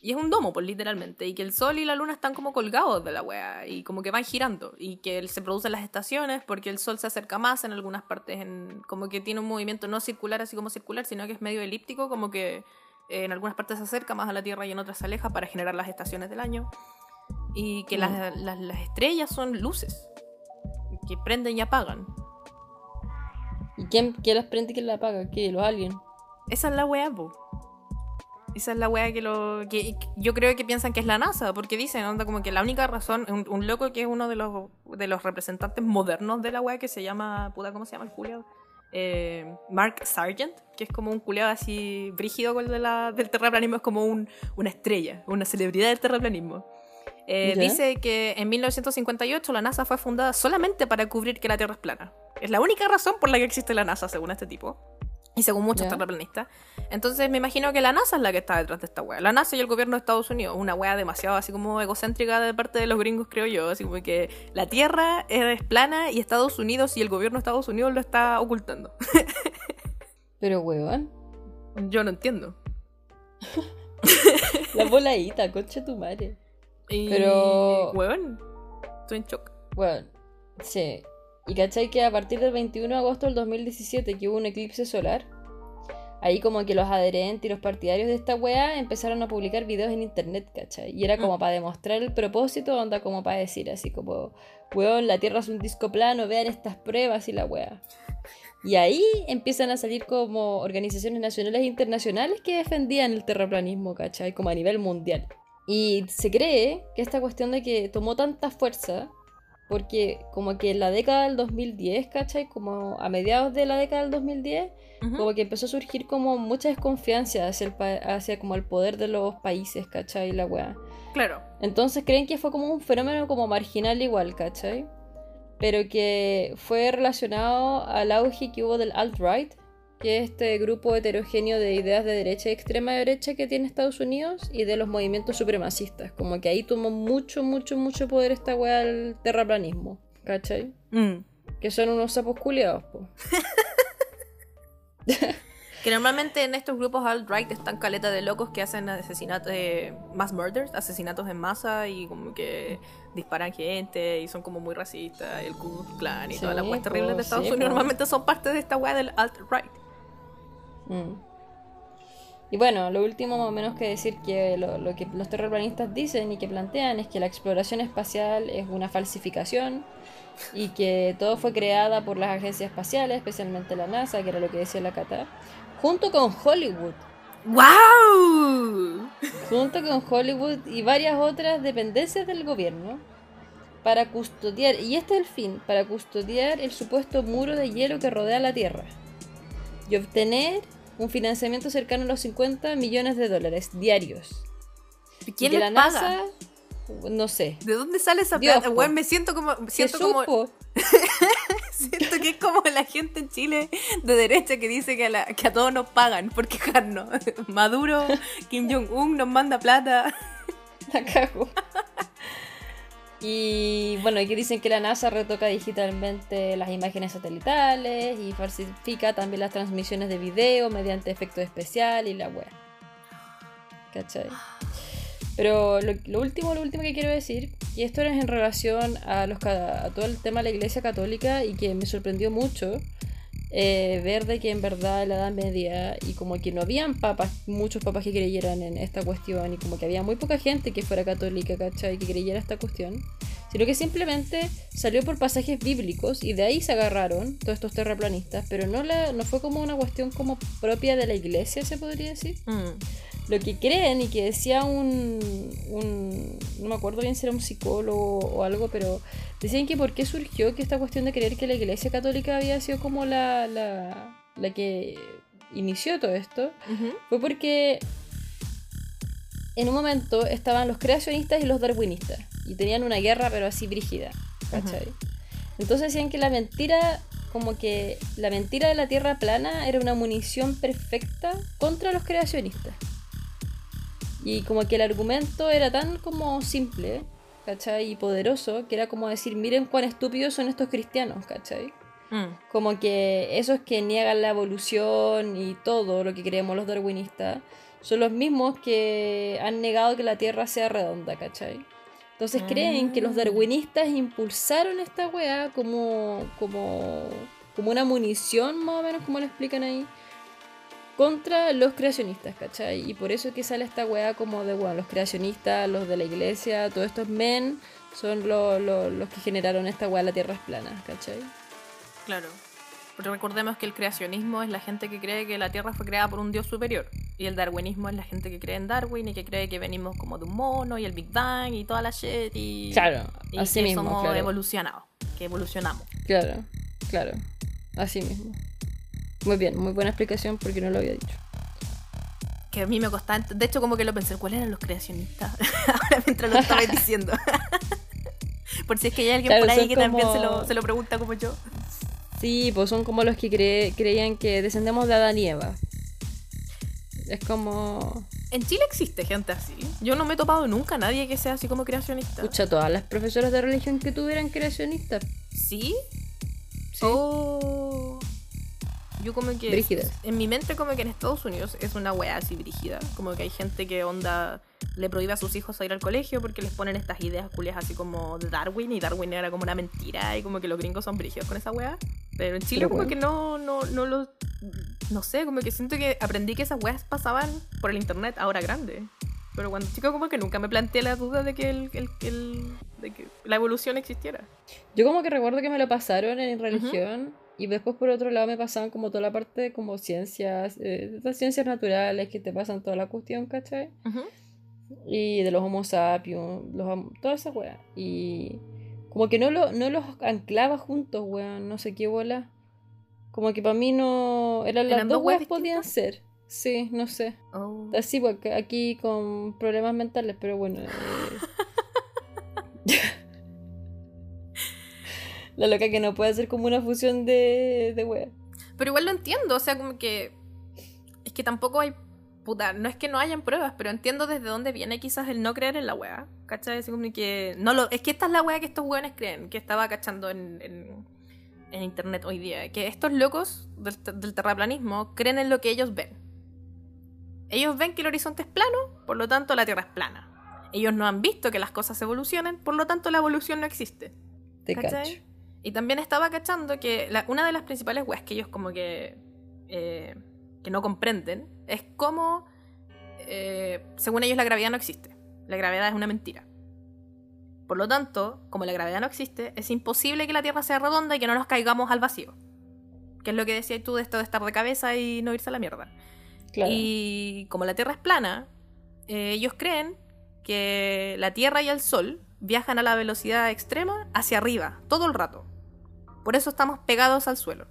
y es un domo, pues literalmente. Y que el sol y la luna están como colgados de la weá y como que van girando. Y que se producen las estaciones porque el sol se acerca más en algunas partes, en, como que tiene un movimiento no circular así como circular, sino que es medio elíptico, como que en algunas partes se acerca más a la Tierra y en otras se aleja para generar las estaciones del año. Y que Mm. las, las- las estrellas son luces que prenden y apagan. ¿Y quién, quién las prende y quién la apaga? ¿Qué? ¿Los aliens? Esa es la weá, po. Esa es la weá que, lo, que que yo creo que piensan que es la NASA, porque dicen, onda, como que la única razón, un, un loco que es uno de los, de los representantes modernos de la weá, que se llama, puta, ¿cómo se llama el culiado? Eh, Mark Sargent, que es como un culiado así brígido con el de la, del terraplanismo, es como un, una estrella, una celebridad del terraplanismo. Eh, dice que en 1958 la NASA fue fundada solamente para cubrir que la Tierra es plana. Es la única razón por la que existe la NASA, según este tipo. Y según muchos terraplanistas. Entonces me imagino que la NASA es la que está detrás de esta wea. La NASA y el gobierno de Estados Unidos. Una wea demasiado así como egocéntrica de parte de los gringos, creo yo. Así como que la Tierra es plana y Estados Unidos y el gobierno de Estados Unidos lo está ocultando. Pero, weón. yo no entiendo. La voladita, concha tu madre. Y, Pero- Weón, estoy en shock. Bueno, sí. Y cachai que a partir del 21 de agosto del 2017, que hubo un eclipse solar, ahí como que los adherentes y los partidarios de esta wea empezaron a publicar videos en internet, cachai. Y era como Mm. para demostrar el propósito, onda como para decir así como, weón, la Tierra es un disco plano, vean estas pruebas y la wea. Y ahí empiezan a salir como organizaciones nacionales e internacionales que defendían el terraplanismo, ¿cachai? Como a nivel mundial. Y se cree que esta cuestión de que tomó tanta fuerza, porque como que en la década del 2010, ¿cachai? Como a mediados de la década del 2010, Ujú. como que empezó a surgir como mucha desconfianza hacia, el hacia como el poder de los países, ¿cachai? La weá. Claro. Entonces creen que fue como un fenómeno como marginal igual, ¿cachai? Pero que fue relacionado al auge que hubo del alt-right, que es este grupo heterogéneo de ideas de derecha y extrema derecha que tiene Estados Unidos, y de los movimientos supremacistas. Como que ahí tomó mucho, mucho, mucho poder esta weá del terraplanismo, ¿cachai? Mm. Que son unos sapos culiados, po. Que normalmente en estos grupos alt-right están caletas de locos que hacen asesinatos, eh, mass murders, asesinatos en masa y como que disparan gente y son como muy racistas, y el Ku Klux Klan y Sí, todas las weas terribles de Estados sí, Unidos normalmente son parte de esta wea del alt-right. Mm. Y bueno, lo último más o menos que decir que lo, lo que los terraplanistas dicen y que plantean es que la exploración espacial es una falsificación y que todo fue creada por las agencias espaciales, especialmente la NASA, que era lo que decía la Cata, junto con Hollywood, ¡Wow! junto con Hollywood y varias otras dependencias del gobierno para custodiar, y este es el fin, para custodiar el supuesto muro de hielo que rodea la Tierra y obtener un financiamiento cercano a los 50 millones de dólares diarios. ¿Quién que les la paga? NASA, no sé. ¿De dónde sale esa Dios, plata? Weón, me siento como. ¿Se Siento como. supo? Siento que es como la gente en Chile de derecha que dice que a, la- que a todos nos pagan por quejarnos. Maduro, Kim Jong-un nos manda plata. La cago. Y bueno, aquí dicen que la NASA retoca digitalmente las imágenes satelitales y falsifica también las transmisiones de video mediante efectos especiales y la web. ¿Cachai? Pero lo, último, lo último que quiero decir, y esto es en relación a, los, a todo el tema de la Iglesia Católica y que me sorprendió mucho, eh, ver de que en verdad la Edad Media y como que no habían papas, muchos papas que creyeran en esta cuestión y como que había muy poca gente que fuera católica, ¿cachai? Que creyera esta cuestión, sino que simplemente salió por pasajes bíblicos y de ahí se agarraron todos estos terraplanistas, pero no, la, no fue como una cuestión como propia de la iglesia, se podría decir. Mm lo que creen y que decía un, un, no me acuerdo bien si era un psicólogo o algo, pero decían que por qué surgió que esta cuestión de creer que la iglesia católica había sido como la, la, la que inició todo esto, fue porque en un momento estaban los creacionistas y los darwinistas y tenían una guerra pero así brígida, ¿cachai? Entonces decían que la mentira como que la mentira de la tierra plana era una munición perfecta contra los creacionistas. Y como que el argumento era tan como simple, ¿cachai? Y poderoso, que era como decir, miren cuán estúpidos son estos cristianos, ¿cachai? Mm. Como que esos que niegan la evolución y todo lo que creemos los darwinistas, son los mismos que han negado que la Tierra sea redonda, ¿cachai? Entonces creen que los ah. darwinistas impulsaron esta weá como, como, como una munición, más o menos, como lo explican ahí, contra los creacionistas, ¿cachai? Y por eso que sale esta weá como de, bueno, los creacionistas, los de la iglesia, todos estos men son los que generaron esta weá, la tierra es plana, ¿cachai? Claro. Pero recordemos que el creacionismo es la gente que cree que la Tierra fue creada por un dios superior. Y el darwinismo es la gente que cree en Darwin y que cree que venimos como de un mono y el Big Bang y toda la shit y, claro, y así que mismo, somos evolucionados, que evolucionamos. Claro, claro, así mismo. Muy bien, muy buena explicación porque no lo había dicho. Que a mí me costaba. De hecho, como que lo pensé, ¿cuáles eran los creacionistas? Ahora mientras lo estabais diciendo. por si es que hay alguien por ahí que también se lo, se lo, pregunta como yo. Sí, pues son como los que creían que descendemos de Adán y Eva. Es como. En Chile existe gente así. Yo no me he topado nunca a nadie que sea así como creacionista. Escucha, todas las profesoras de religión que tuvieran creacionistas. ¿Sí? Sí. Oh. Yo como que... En mi mente como que en Estados Unidos es una wea así brígida. Como que hay gente que onda le prohíbe a sus hijos a ir al colegio porque les ponen estas ideas culias así como de Darwin y Darwin era como una mentira y como que los gringos son brígidos con esa wea. Pero en Chile como que no, no, no lo... No sé, como que siento que aprendí que esas weas pasaban por el internet ahora grande. Pero cuando chico como que nunca me planteé la duda de que, el, el, de que la evolución existiera. Yo como que recuerdo que me lo pasaron en religión. Y después por otro lado me pasaban como toda la parte de como ciencias, eh, las ciencias naturales que te pasan toda la cuestión, ¿cachai? Y de los homo sapiens, los, toda esa wea. Y como que no, lo, no los anclaba juntos, weón, no sé qué bola. Como que para mí no... Eran las dos weas podían ser. Sí, no sé. Oh. Así, aquí con problemas mentales, pero bueno. Eh, La loca que no puede hacer como una fusión de, de wea. Pero igual lo entiendo, o sea, como que. Es que tampoco hay. Puta, no es que no hayan pruebas, pero entiendo desde dónde viene quizás el no creer en la wea. ¿Cachai? Es como que. No lo, es que esta es la wea que estos weones creen, que estaba cachando en, en, internet hoy día. Que estos locos del, del terraplanismo creen en lo que ellos ven. Ellos ven que el horizonte es plano, por lo tanto la Tierra es plana. Ellos no han visto que las cosas evolucionen, por lo tanto la evolución no existe. Te ¿Cachai? Y también estaba cachando que una de las principales weas que ellos como que, eh, que no comprenden es cómo, eh, según ellos, la gravedad no existe. La gravedad es una mentira. Por lo tanto, como la gravedad no existe, es imposible que la Tierra sea redonda y que no nos caigamos al vacío. Que es lo que decías tú de esto de estar de cabeza y no irse a la mierda. Y como la Tierra es plana, eh, ellos creen que la Tierra y el Sol viajan a la velocidad extrema hacia arriba, todo el rato. Por eso estamos pegados al suelo.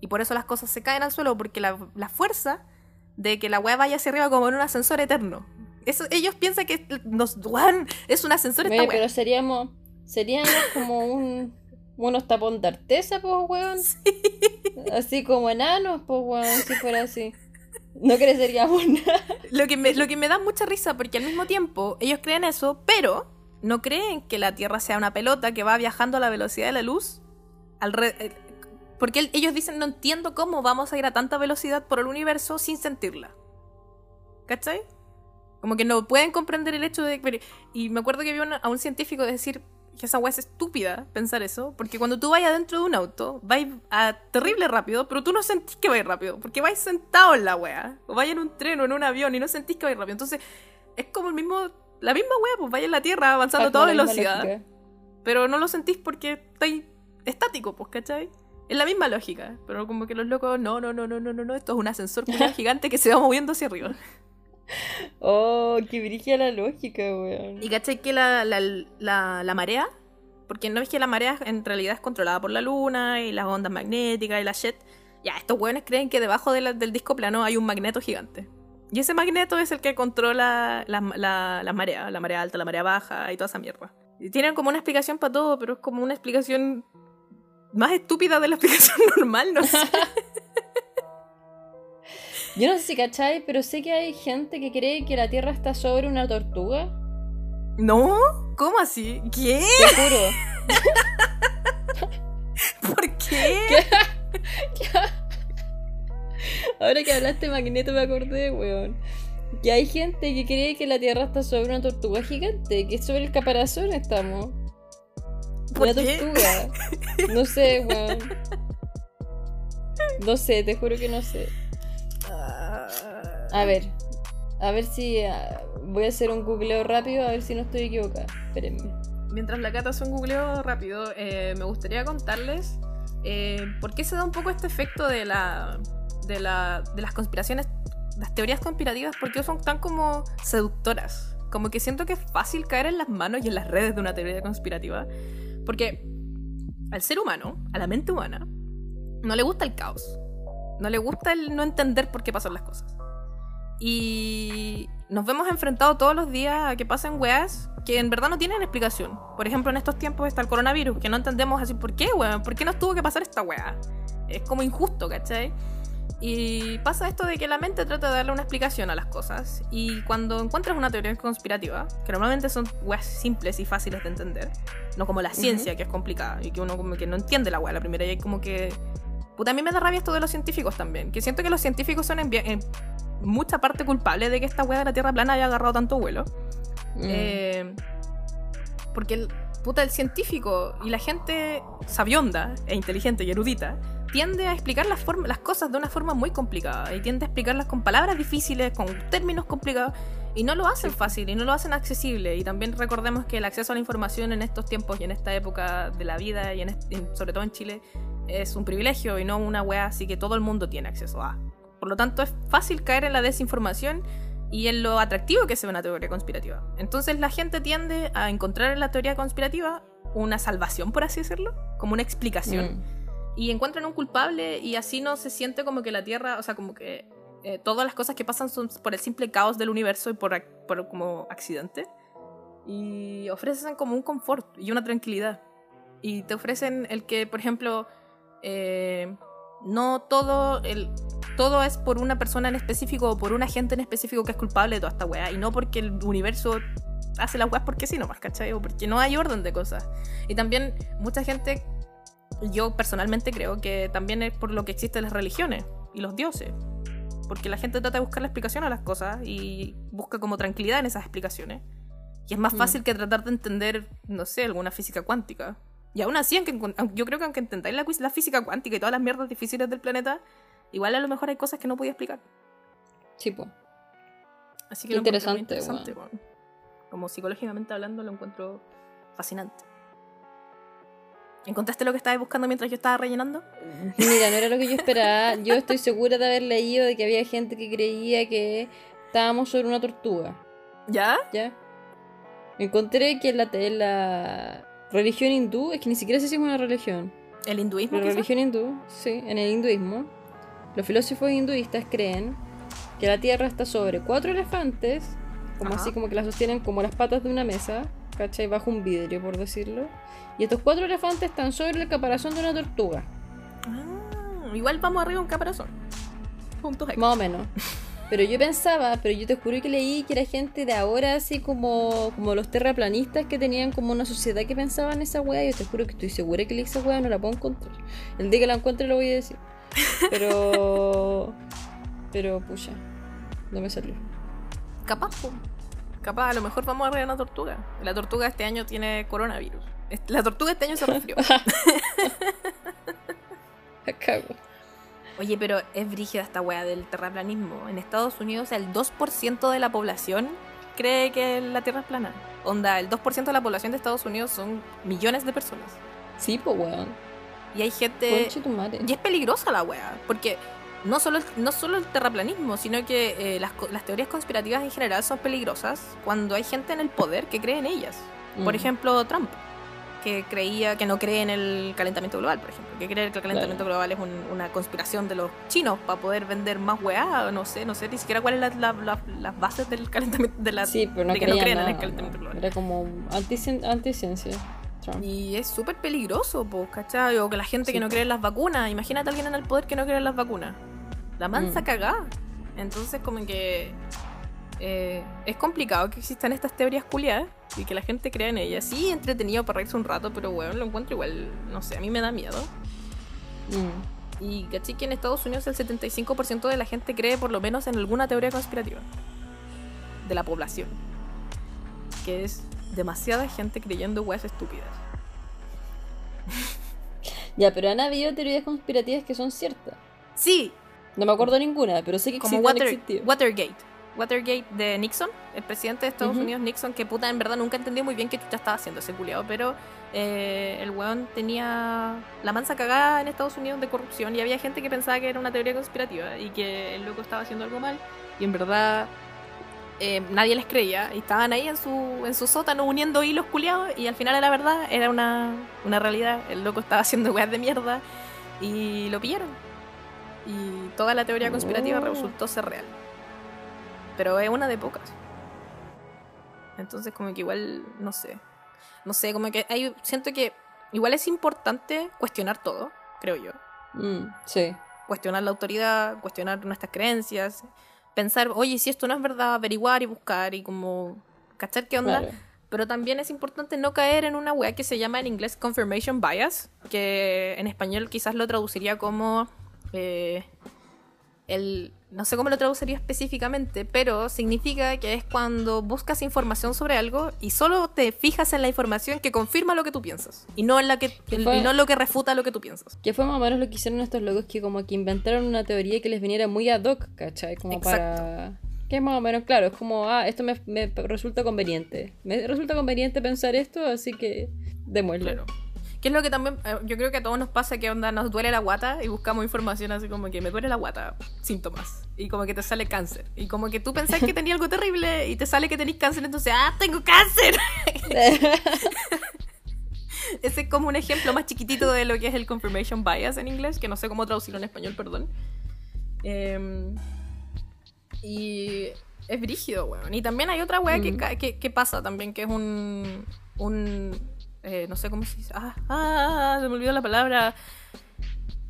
Y por eso las cosas se caen al suelo, porque la, fuerza de que la weá vaya hacia arriba como en un ascensor eterno. Eso, ellos piensan que nos es un ascensor esta Pero seríamos, seríamos como un, unos tapón de artesa, pues weón. Así como enanos, pues weón, si fuera así. No creceríamos nada. Lo que, me, lo que me da mucha risa, porque al mismo tiempo ellos creen eso, pero no creen que la Tierra sea una pelota que va viajando a la velocidad de la luz. Alre- eh, porque el- ellos dicen, no entiendo cómo vamos a ir a tanta velocidad por el universo sin sentirla. ¿Cachai? Como que no pueden comprender el hecho de... pero- Y me acuerdo que vi a un científico decir que esa weá es estúpida pensar eso, porque cuando tú vayas dentro de un auto, vais a terrible rápido, pero tú no sentís que vais rápido, porque vais sentado en la weá, o vais en un tren o en un avión y no sentís que vais rápido. Entonces, es como el mismo, la misma weá, pues vais en la Tierra avanzando a toda velocidad, pero no lo sentís porque estáis estático, pues, ¿cachai? Es la misma lógica, pero como que los locos, no, no, no, no, no, no, no, esto es un ascensor gigante que se va moviendo hacia arriba. Oh, qué brígida la lógica, weón. Y cachai que la, la, la, la marea, porque no ves que la marea en realidad es controlada por la luna y las ondas magnéticas y la shit. Ya, estos hueones creen que debajo de la- del disco plano hay un magneto gigante. Y ese magneto es el que controla la, la, la marea, la marea alta, la marea baja y toda esa mierda. Y tienen como una explicación para todo, pero es como una explicación más estúpida de la explicación normal, no sé. Yo no sé si cachai, pero sé que hay gente que cree que la Tierra está sobre una tortuga. ¿No? ¿Cómo así? ¿Qué? Te juro. ¿Por qué? Ahora que hablaste Magneto me acordé, weón. Que hay gente que cree que la Tierra está sobre una tortuga gigante, que sobre el caparazón estamos. ¿Por una qué? tortuga. No sé, weón. No sé, te juro que no sé. A ver. A ver si. ah, voy a hacer un googleo rápido a ver si no estoy equivocada. Espérenme. Mientras la Cata hace un googleo rápido, eh, me gustaría contarles eh, por qué se da un poco este efecto de la, de la de las conspiraciones, las teorías conspirativas, por qué son tan como seductoras. Como que siento que es fácil caer en las manos y en las redes de una teoría conspirativa, porque al ser humano, a la mente humana, no le gusta el caos, no le gusta el no entender por qué pasan las cosas. Y nos vemos enfrentados todos los días a que pasen weas que en verdad no tienen explicación. Por ejemplo, en estos tiempos está el coronavirus, que no entendemos así por qué, weón. ¿Por qué nos tuvo que pasar esta wea? Es como injusto, ¿cachai? Y pasa esto de que la mente trata de darle una explicación a las cosas. Y cuando encuentras una teoría conspirativa, que normalmente son weas simples y fáciles de entender, no como la ciencia, que es complicada y que uno como que no entiende la wea la primera y hay como que. Puta, a mí me da rabia esto de los científicos también. Que siento que los científicos son en, en mucha parte culpables de que esta wea de la Tierra plana haya agarrado tanto vuelo. Mm. Eh, porque el, puta, el científico y la gente sabionda e inteligente y erudita tiende a explicar las, las cosas de una forma muy complicada y tiende a explicarlas con palabras difíciles, con términos complicados y no lo hacen fácil y no lo hacen accesible. Y también recordemos que el acceso a la información en estos tiempos y en esta época de la vida y en- sobre todo en Chile es un privilegio y no una wea así que todo el mundo tiene acceso a. Por lo tanto, es fácil caer en la desinformación y en lo atractivo que sea una teoría conspirativa. Entonces la gente tiende a encontrar en la teoría conspirativa una salvación, por así decirlo, como una explicación. Mm. Y encuentran un culpable y así no se siente como que la Tierra, o sea, como que eh, todas las cosas que pasan son por el simple caos del universo y por, por como accidente. Y ofrecen como un confort y una tranquilidad. Y te ofrecen el que, por ejemplo, eh, no todo el todo es por una persona en específico o por un agente en específico que es culpable de toda esta weá y no porque el universo hace las weas porque sí nomás, ¿cachai? O porque no hay orden de cosas. Y también mucha gente, yo personalmente creo que también es por lo que existen las religiones y los dioses. Porque la gente trata de buscar la explicación a las cosas y busca como tranquilidad en esas explicaciones. Y es más Mm. fácil que tratar de entender, no sé, alguna física cuántica. Y aún así, aunque, yo creo que aunque entendáis la, la física cuántica y todas las mierdas difíciles del planeta, igual a lo mejor hay cosas que no podía explicar. Sí, po. Así que lo encuentro muy interesante, interesante. Como psicológicamente hablando, lo encuentro fascinante. ¿Encontraste lo que estabas buscando mientras yo estaba rellenando? Mira, no era lo que yo esperaba. Yo estoy segura de haber leído de que había gente que creía que estábamos sobre una tortuga. ¿Ya? ¿Ya? Encontré que en la, en la religión hindú, es que ni siquiera sé si es una religión. ¿El hinduismo? La quizás? religión hindú, sí, en el hinduismo, los filósofos hinduistas creen que la Tierra está sobre cuatro elefantes, como Ajá. así como que la sostienen como las patas de una mesa, ¿cachai? Bajo un vidrio, por decirlo. Y estos cuatro elefantes están sobre el caparazón de una tortuga, Ah, igual vamos arriba un caparazón. Puntos más o menos. Pero yo pensaba, pero yo te juro que leí que era gente de ahora, así como, como los terraplanistas que tenían como una sociedad que pensaba en esa wea. Yo te juro que estoy segura que esa wea no la puedo encontrar. El día que la encuentre lo voy a decir. Pero. pero, pucha, no me salió. Capaz, capaz, a lo mejor vamos a ver una tortuga. La tortuga este año tiene coronavirus. La tortuga este año se resfrió. La cago. Oye, pero es brígida esta wea del terraplanismo. En Estados Unidos el 2% de la población cree que la Tierra es plana. Onda, el 2% de la población de Estados Unidos son millones de personas. Sí, pues weón. Y hay gente... Conche tu madre. Y es peligrosa la wea, porque no solo el, no solo el terraplanismo, sino que eh, las, las teorías conspirativas en general son peligrosas cuando hay gente en el poder que cree en ellas. Por Mm. ejemplo, Trump, que creía que no cree en el calentamiento global, por ejemplo, que cree que el calentamiento global es un- una conspiración de los chinos para poder vender más weá, no sé, no sé ni siquiera cuáles son la- la- la- las bases del calentamiento de la Sí, pero no de que no creen en el calentamiento no. global. Era como anti- anticiencia. Trump. Y es súper peligroso, pues, ¿cachai? O que la gente que no cree en las vacunas. Imagínate a alguien en el poder que no cree en las vacunas. La mansa Mm. cagá. Entonces, como que. eh, es complicado que existan estas teorías culiadas y que la gente crea en ellas. Sí, entretenido para reírse un rato, pero bueno, lo encuentro igual, no sé, a mí me da miedo. Mm. Y caché que en Estados Unidos el 75% de la gente cree por lo menos en alguna teoría conspirativa. De la población. Que es demasiada gente creyendo weas estúpidas. Ya, pero han habido teorías conspirativas que son ciertas. Sí, No me acuerdo ninguna, pero sé que como existen, Water-. Watergate. Watergate de Nixon, el presidente de Estados. Unidos, Nixon, que puta, en verdad nunca entendí muy bien qué chucha estaba haciendo ese culiado, pero eh, el weón tenía la mansa cagada en Estados Unidos de corrupción y había gente que pensaba que era una teoría conspirativa y que el loco estaba haciendo algo mal y en verdad eh, nadie les creía y estaban ahí en su, en su sótano uniendo hilos culiados y al final era verdad, era una, una realidad, el loco estaba haciendo weas de mierda y lo pillaron. Y toda la teoría conspirativa Oh. resultó ser real. Pero es una de pocas. Entonces como que igual, no sé. No sé, como que hay, siento que igual es importante cuestionar todo, creo yo. Mm, sí. Cuestionar la autoridad, cuestionar nuestras creencias, pensar, oye, si esto no es verdad, averiguar y buscar y como cachar qué onda. Claro. Pero también es importante no caer en una weá que se llama en inglés confirmation bias, que en español quizás lo traduciría como eh, el no sé cómo lo traduciría específicamente, pero significa que es cuando buscas información sobre algo y solo te fijas en la información que confirma lo que tú piensas y no en la que y no lo que refuta lo que tú piensas. Que fue más o menos lo que hicieron estos locos que como que inventaron una teoría que les viniera muy ad hoc, ¿cachai? Como Exacto. para... Que es más o menos claro, es como, ah, esto me, me resulta conveniente. Me resulta conveniente pensar esto, así que démosle. Claro. Que es lo que también, eh, yo creo que a todos nos pasa que onda nos duele la guata y buscamos información así como que me duele la guata, síntomas. Y como que te sale cáncer. Y como que tú pensás que tenías algo terrible y te sale que tenés cáncer, entonces, ¡ah, tengo cáncer! Ese es como un ejemplo más chiquitito de lo que es el confirmation bias en inglés, que no sé cómo traducirlo en español, perdón. Em, y es brígido, weón. Y también hay otra weá que, Mm. ca- que, que pasa también, que es un. un eh, no sé cómo se dice. Ah, ah, se me olvidó la palabra.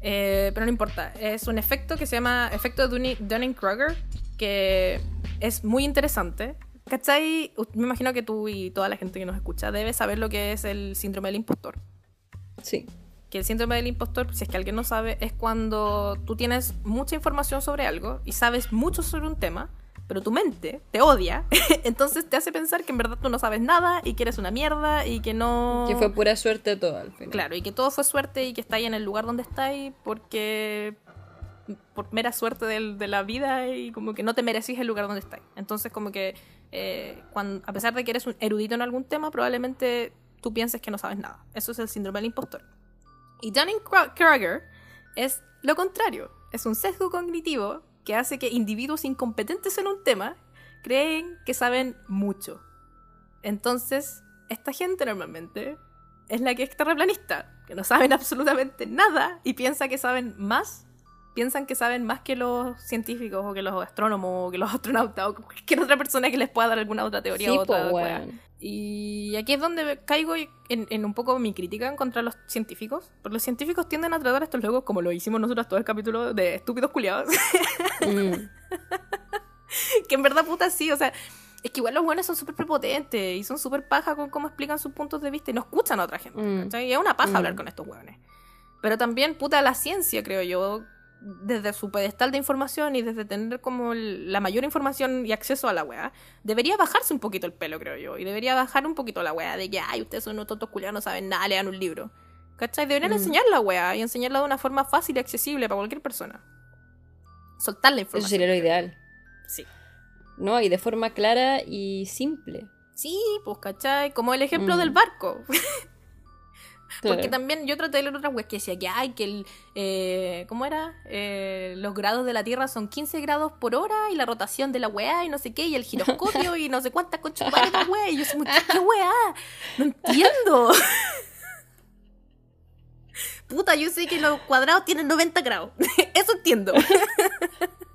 Eh, pero no importa. Es un efecto que se llama efecto Dunning- Dunning-Kruger, que es muy interesante. ¿Cachai? Me imagino que tú y toda la gente que nos escucha debe saber lo que es el síndrome del impostor. Sí. Que el síndrome del impostor, si es que alguien no sabe, es cuando tú tienes mucha información sobre algo y sabes mucho sobre un tema, pero tu mente te odia, entonces te hace pensar que en verdad tú no sabes nada y que eres una mierda y que no... Que fue pura suerte todo al final. Claro, y que todo fue suerte y que está ahí en el lugar donde está ahí porque por mera suerte del- de, la vida y como que no te merecís el lugar donde estás. Entonces como que eh, cuan- a pesar de que eres un erudito en algún tema, probablemente tú pienses que no sabes nada. Eso es el síndrome del impostor. Y Dunning-Kruger es lo contrario. Es un sesgo cognitivo que hace que individuos incompetentes en un tema creen que saben mucho. Entonces, esta gente normalmente es la que es terraplanista, que no saben absolutamente nada y piensa que saben más, piensan que saben más que los científicos o que los astrónomos o que los astronautas o cualquier otra persona que les pueda dar alguna otra teoría Sí, o otra po. Y aquí es donde caigo en, en un poco mi crítica contra los científicos. Porque los científicos tienden a tratar a estos locos como lo hicimos nosotros todo el capítulo de estúpidos culiados. Mm. que en verdad, puta, sí, o sea, es que igual los buenos son súper prepotentes y son súper paja con cómo explican sus puntos de vista y no escuchan a otra gente, Mm. Y es una paja Mm. hablar con estos hueones. Pero también, puta, la ciencia, creo yo, desde su pedestal de información y desde tener como la mayor información y acceso a la weá, debería bajarse un poquito el pelo, creo yo. Y debería bajar un poquito la weá de que, ay, ustedes son unos tontos culiados, no saben nada, lean un libro. ¿Cachai? Deberían Mm. enseñar la weá y enseñarla de una forma fácil y accesible para cualquier persona. Soltar la Eso información. sería lo ideal. Sí. No, y de forma clara y simple. Sí, pues, ¿cachai? Como el ejemplo Mm. del barco. Porque también yo traté de leer otras webs que decía que hay que el. eh, ¿Cómo era? Eh, los grados de la Tierra son 15 grados por hora y la rotación de la weá y no sé qué, y el giroscopio y no sé cuántas conchas de weá. Y yo soy ¿qué, weá? No entiendo. Puta, yo sé que los cuadrados tienen 90 grados. Eso entiendo.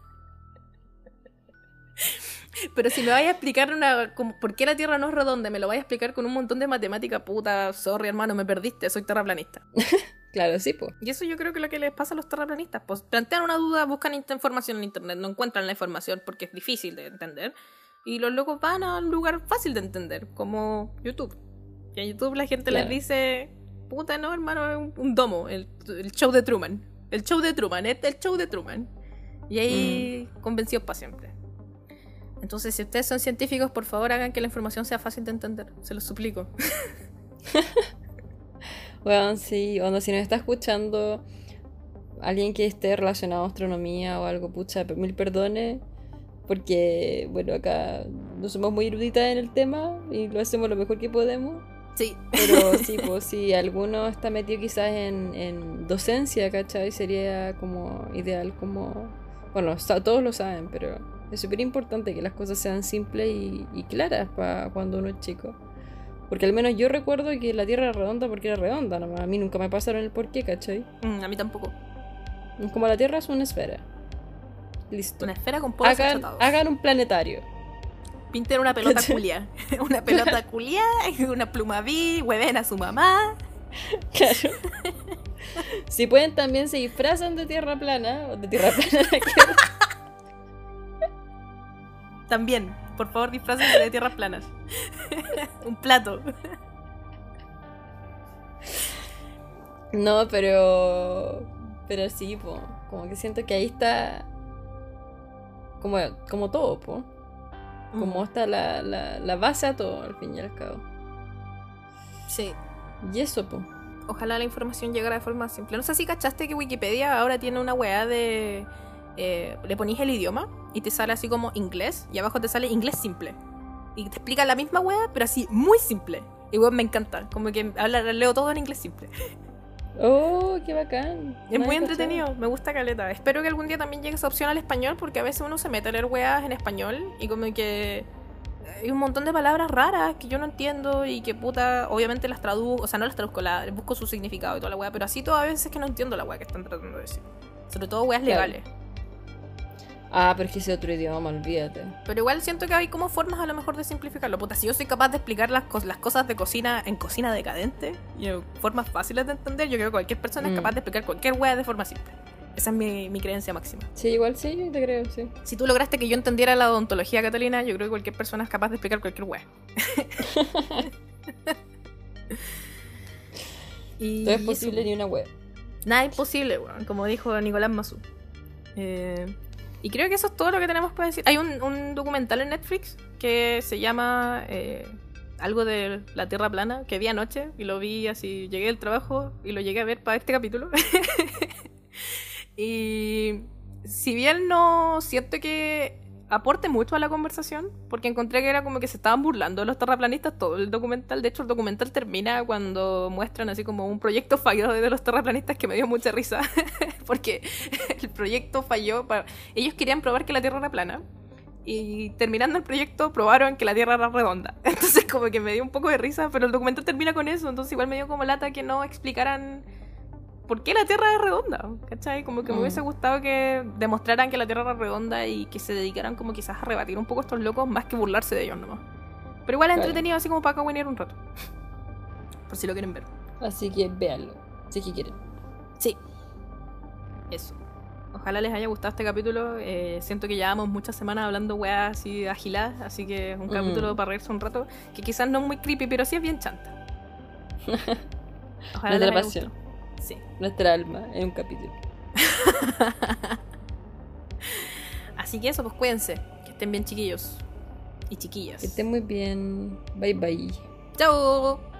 Pero si me vais a explicar una, como, por qué la Tierra no es redonda, me lo vais a explicar con un montón de matemática, puta, sorry hermano, me perdiste, soy terraplanista. Claro, sí, pues. Y eso yo creo que es lo que les pasa a los terraplanistas. Pues plantean una duda, buscan información en internet, no encuentran la información porque es difícil de entender. Y los locos van a un lugar fácil de entender, como YouTube. Y en YouTube la gente Claro. les dice, puta, no, hermano, es un, un domo, el, el show de Truman. El show de Truman, este es el show de Truman. Y ahí convencidos para siempre. Entonces, si ustedes son científicos, por favor hagan que la información sea fácil de entender. Se los suplico. Bueno, sí, o no, si nos está escuchando alguien que esté relacionado a astronomía o algo, pucha, mil perdones, porque, bueno, acá no somos muy eruditas en el tema y lo hacemos lo mejor que podemos. Sí. Pero sí, pues si alguno está metido quizás en, en docencia, ¿cachai? Sería como ideal, como... Bueno, todos lo saben, pero es súper importante que las cosas sean simples y, y claras para cuando uno es chico. Porque al menos yo recuerdo que la Tierra era redonda porque era redonda, nomás. A mí nunca me pasaron el porqué, ¿cachai? Mm, a mí tampoco. Como la Tierra es una esfera. Listo. Una esfera con polos Hagan, hagan un planetario. Pinten una pelota culia. una pelota culia, una pluma B, hueven a su mamá. Claro. si pueden también se disfrazan de tierra plana, o de tierra plana, También, por favor, disfrácense de tierras planas. Un plato. No, pero. Pero sí, po. Como que siento que ahí está. Como, como todo, po. Como Mm, está la, la, la base a todo, al fin y al cabo. Sí. Y eso, po. Ojalá la información llegara de forma simple. No sé si cachaste que Wikipedia ahora tiene una weá de. Eh, le ponís el idioma y te sale así como inglés y abajo te sale inglés simple. Y te explica la misma weá, pero así muy simple. Y weón, me encanta. Como que habla, leo todo en inglés simple. Oh, qué bacán. Es No muy entretenido, me gusta caleta. Espero que algún día también llegue esa opción al español, porque a veces uno se mete a leer weas en español y como que hay un montón de palabras raras que yo no entiendo y que puta, obviamente las traduzco, o sea, no las traduzco, las busco su significado y toda la wea, pero así todas veces que no entiendo la wea que están tratando de decir. Sobre todo weas Claro. legales. Ah, pero es que ese otro idioma, olvídate. Pero igual siento que hay como formas a lo mejor de simplificarlo. Puta, si yo soy capaz de explicar las, las cosas de cocina en cocina decadente y en formas fáciles de entender, yo creo que cualquier persona es Mm. capaz de explicar cualquier wea de forma simple. Esa es mi, mi creencia máxima. Sí, igual sí, yo te creo, sí. Si tú lograste que yo entendiera la odontología, Catalina, yo creo que cualquier persona es capaz de explicar cualquier y Todo es eso, posible ni una web. Nada imposible, weón, como dijo Nicolás Mazú. Eh, y creo que eso es todo lo que tenemos para decir. Hay un, documental en Netflix que se llama eh, algo de la Tierra plana, que vi anoche y lo vi así, llegué del trabajo y lo llegué a ver para este capítulo. y si bien no siento que aporte mucho a la conversación, porque encontré que era como que se estaban burlando los terraplanistas todo el documental. De hecho, el documental termina cuando muestran así como un proyecto fallido de los terraplanistas que me dio mucha risa, porque el proyecto falló. Ellos querían probar que la Tierra era plana. Y terminando el proyecto probaron que la Tierra era redonda. Entonces como que me dio un poco de risa, pero el documental termina con eso. Entonces igual me dio como lata que no explicaran por qué la Tierra es redonda. ¿Cachai? Como que me Mm. hubiese gustado que demostraran que la Tierra era redonda y que se dedicaran como quizás a rebatir un poco a estos locos más que burlarse de ellos nomás. Pero igual es Claro. entretenido así como para cagüinear un rato. Por si lo quieren ver. Así que véanlo, si es que quieren. Sí. Eso. Ojalá les haya gustado este capítulo. Eh, siento que llevamos muchas semanas hablando weas así agiladas, así que es un Mm. capítulo para reírse un rato, que quizás no es muy creepy, pero sí es bien chanta. Ojalá les haya gustado. Sí. Nuestra alma en un capítulo. Así que eso, pues cuídense. Que estén bien chiquillos y chiquillas. Que estén muy bien. Bye bye. Chao.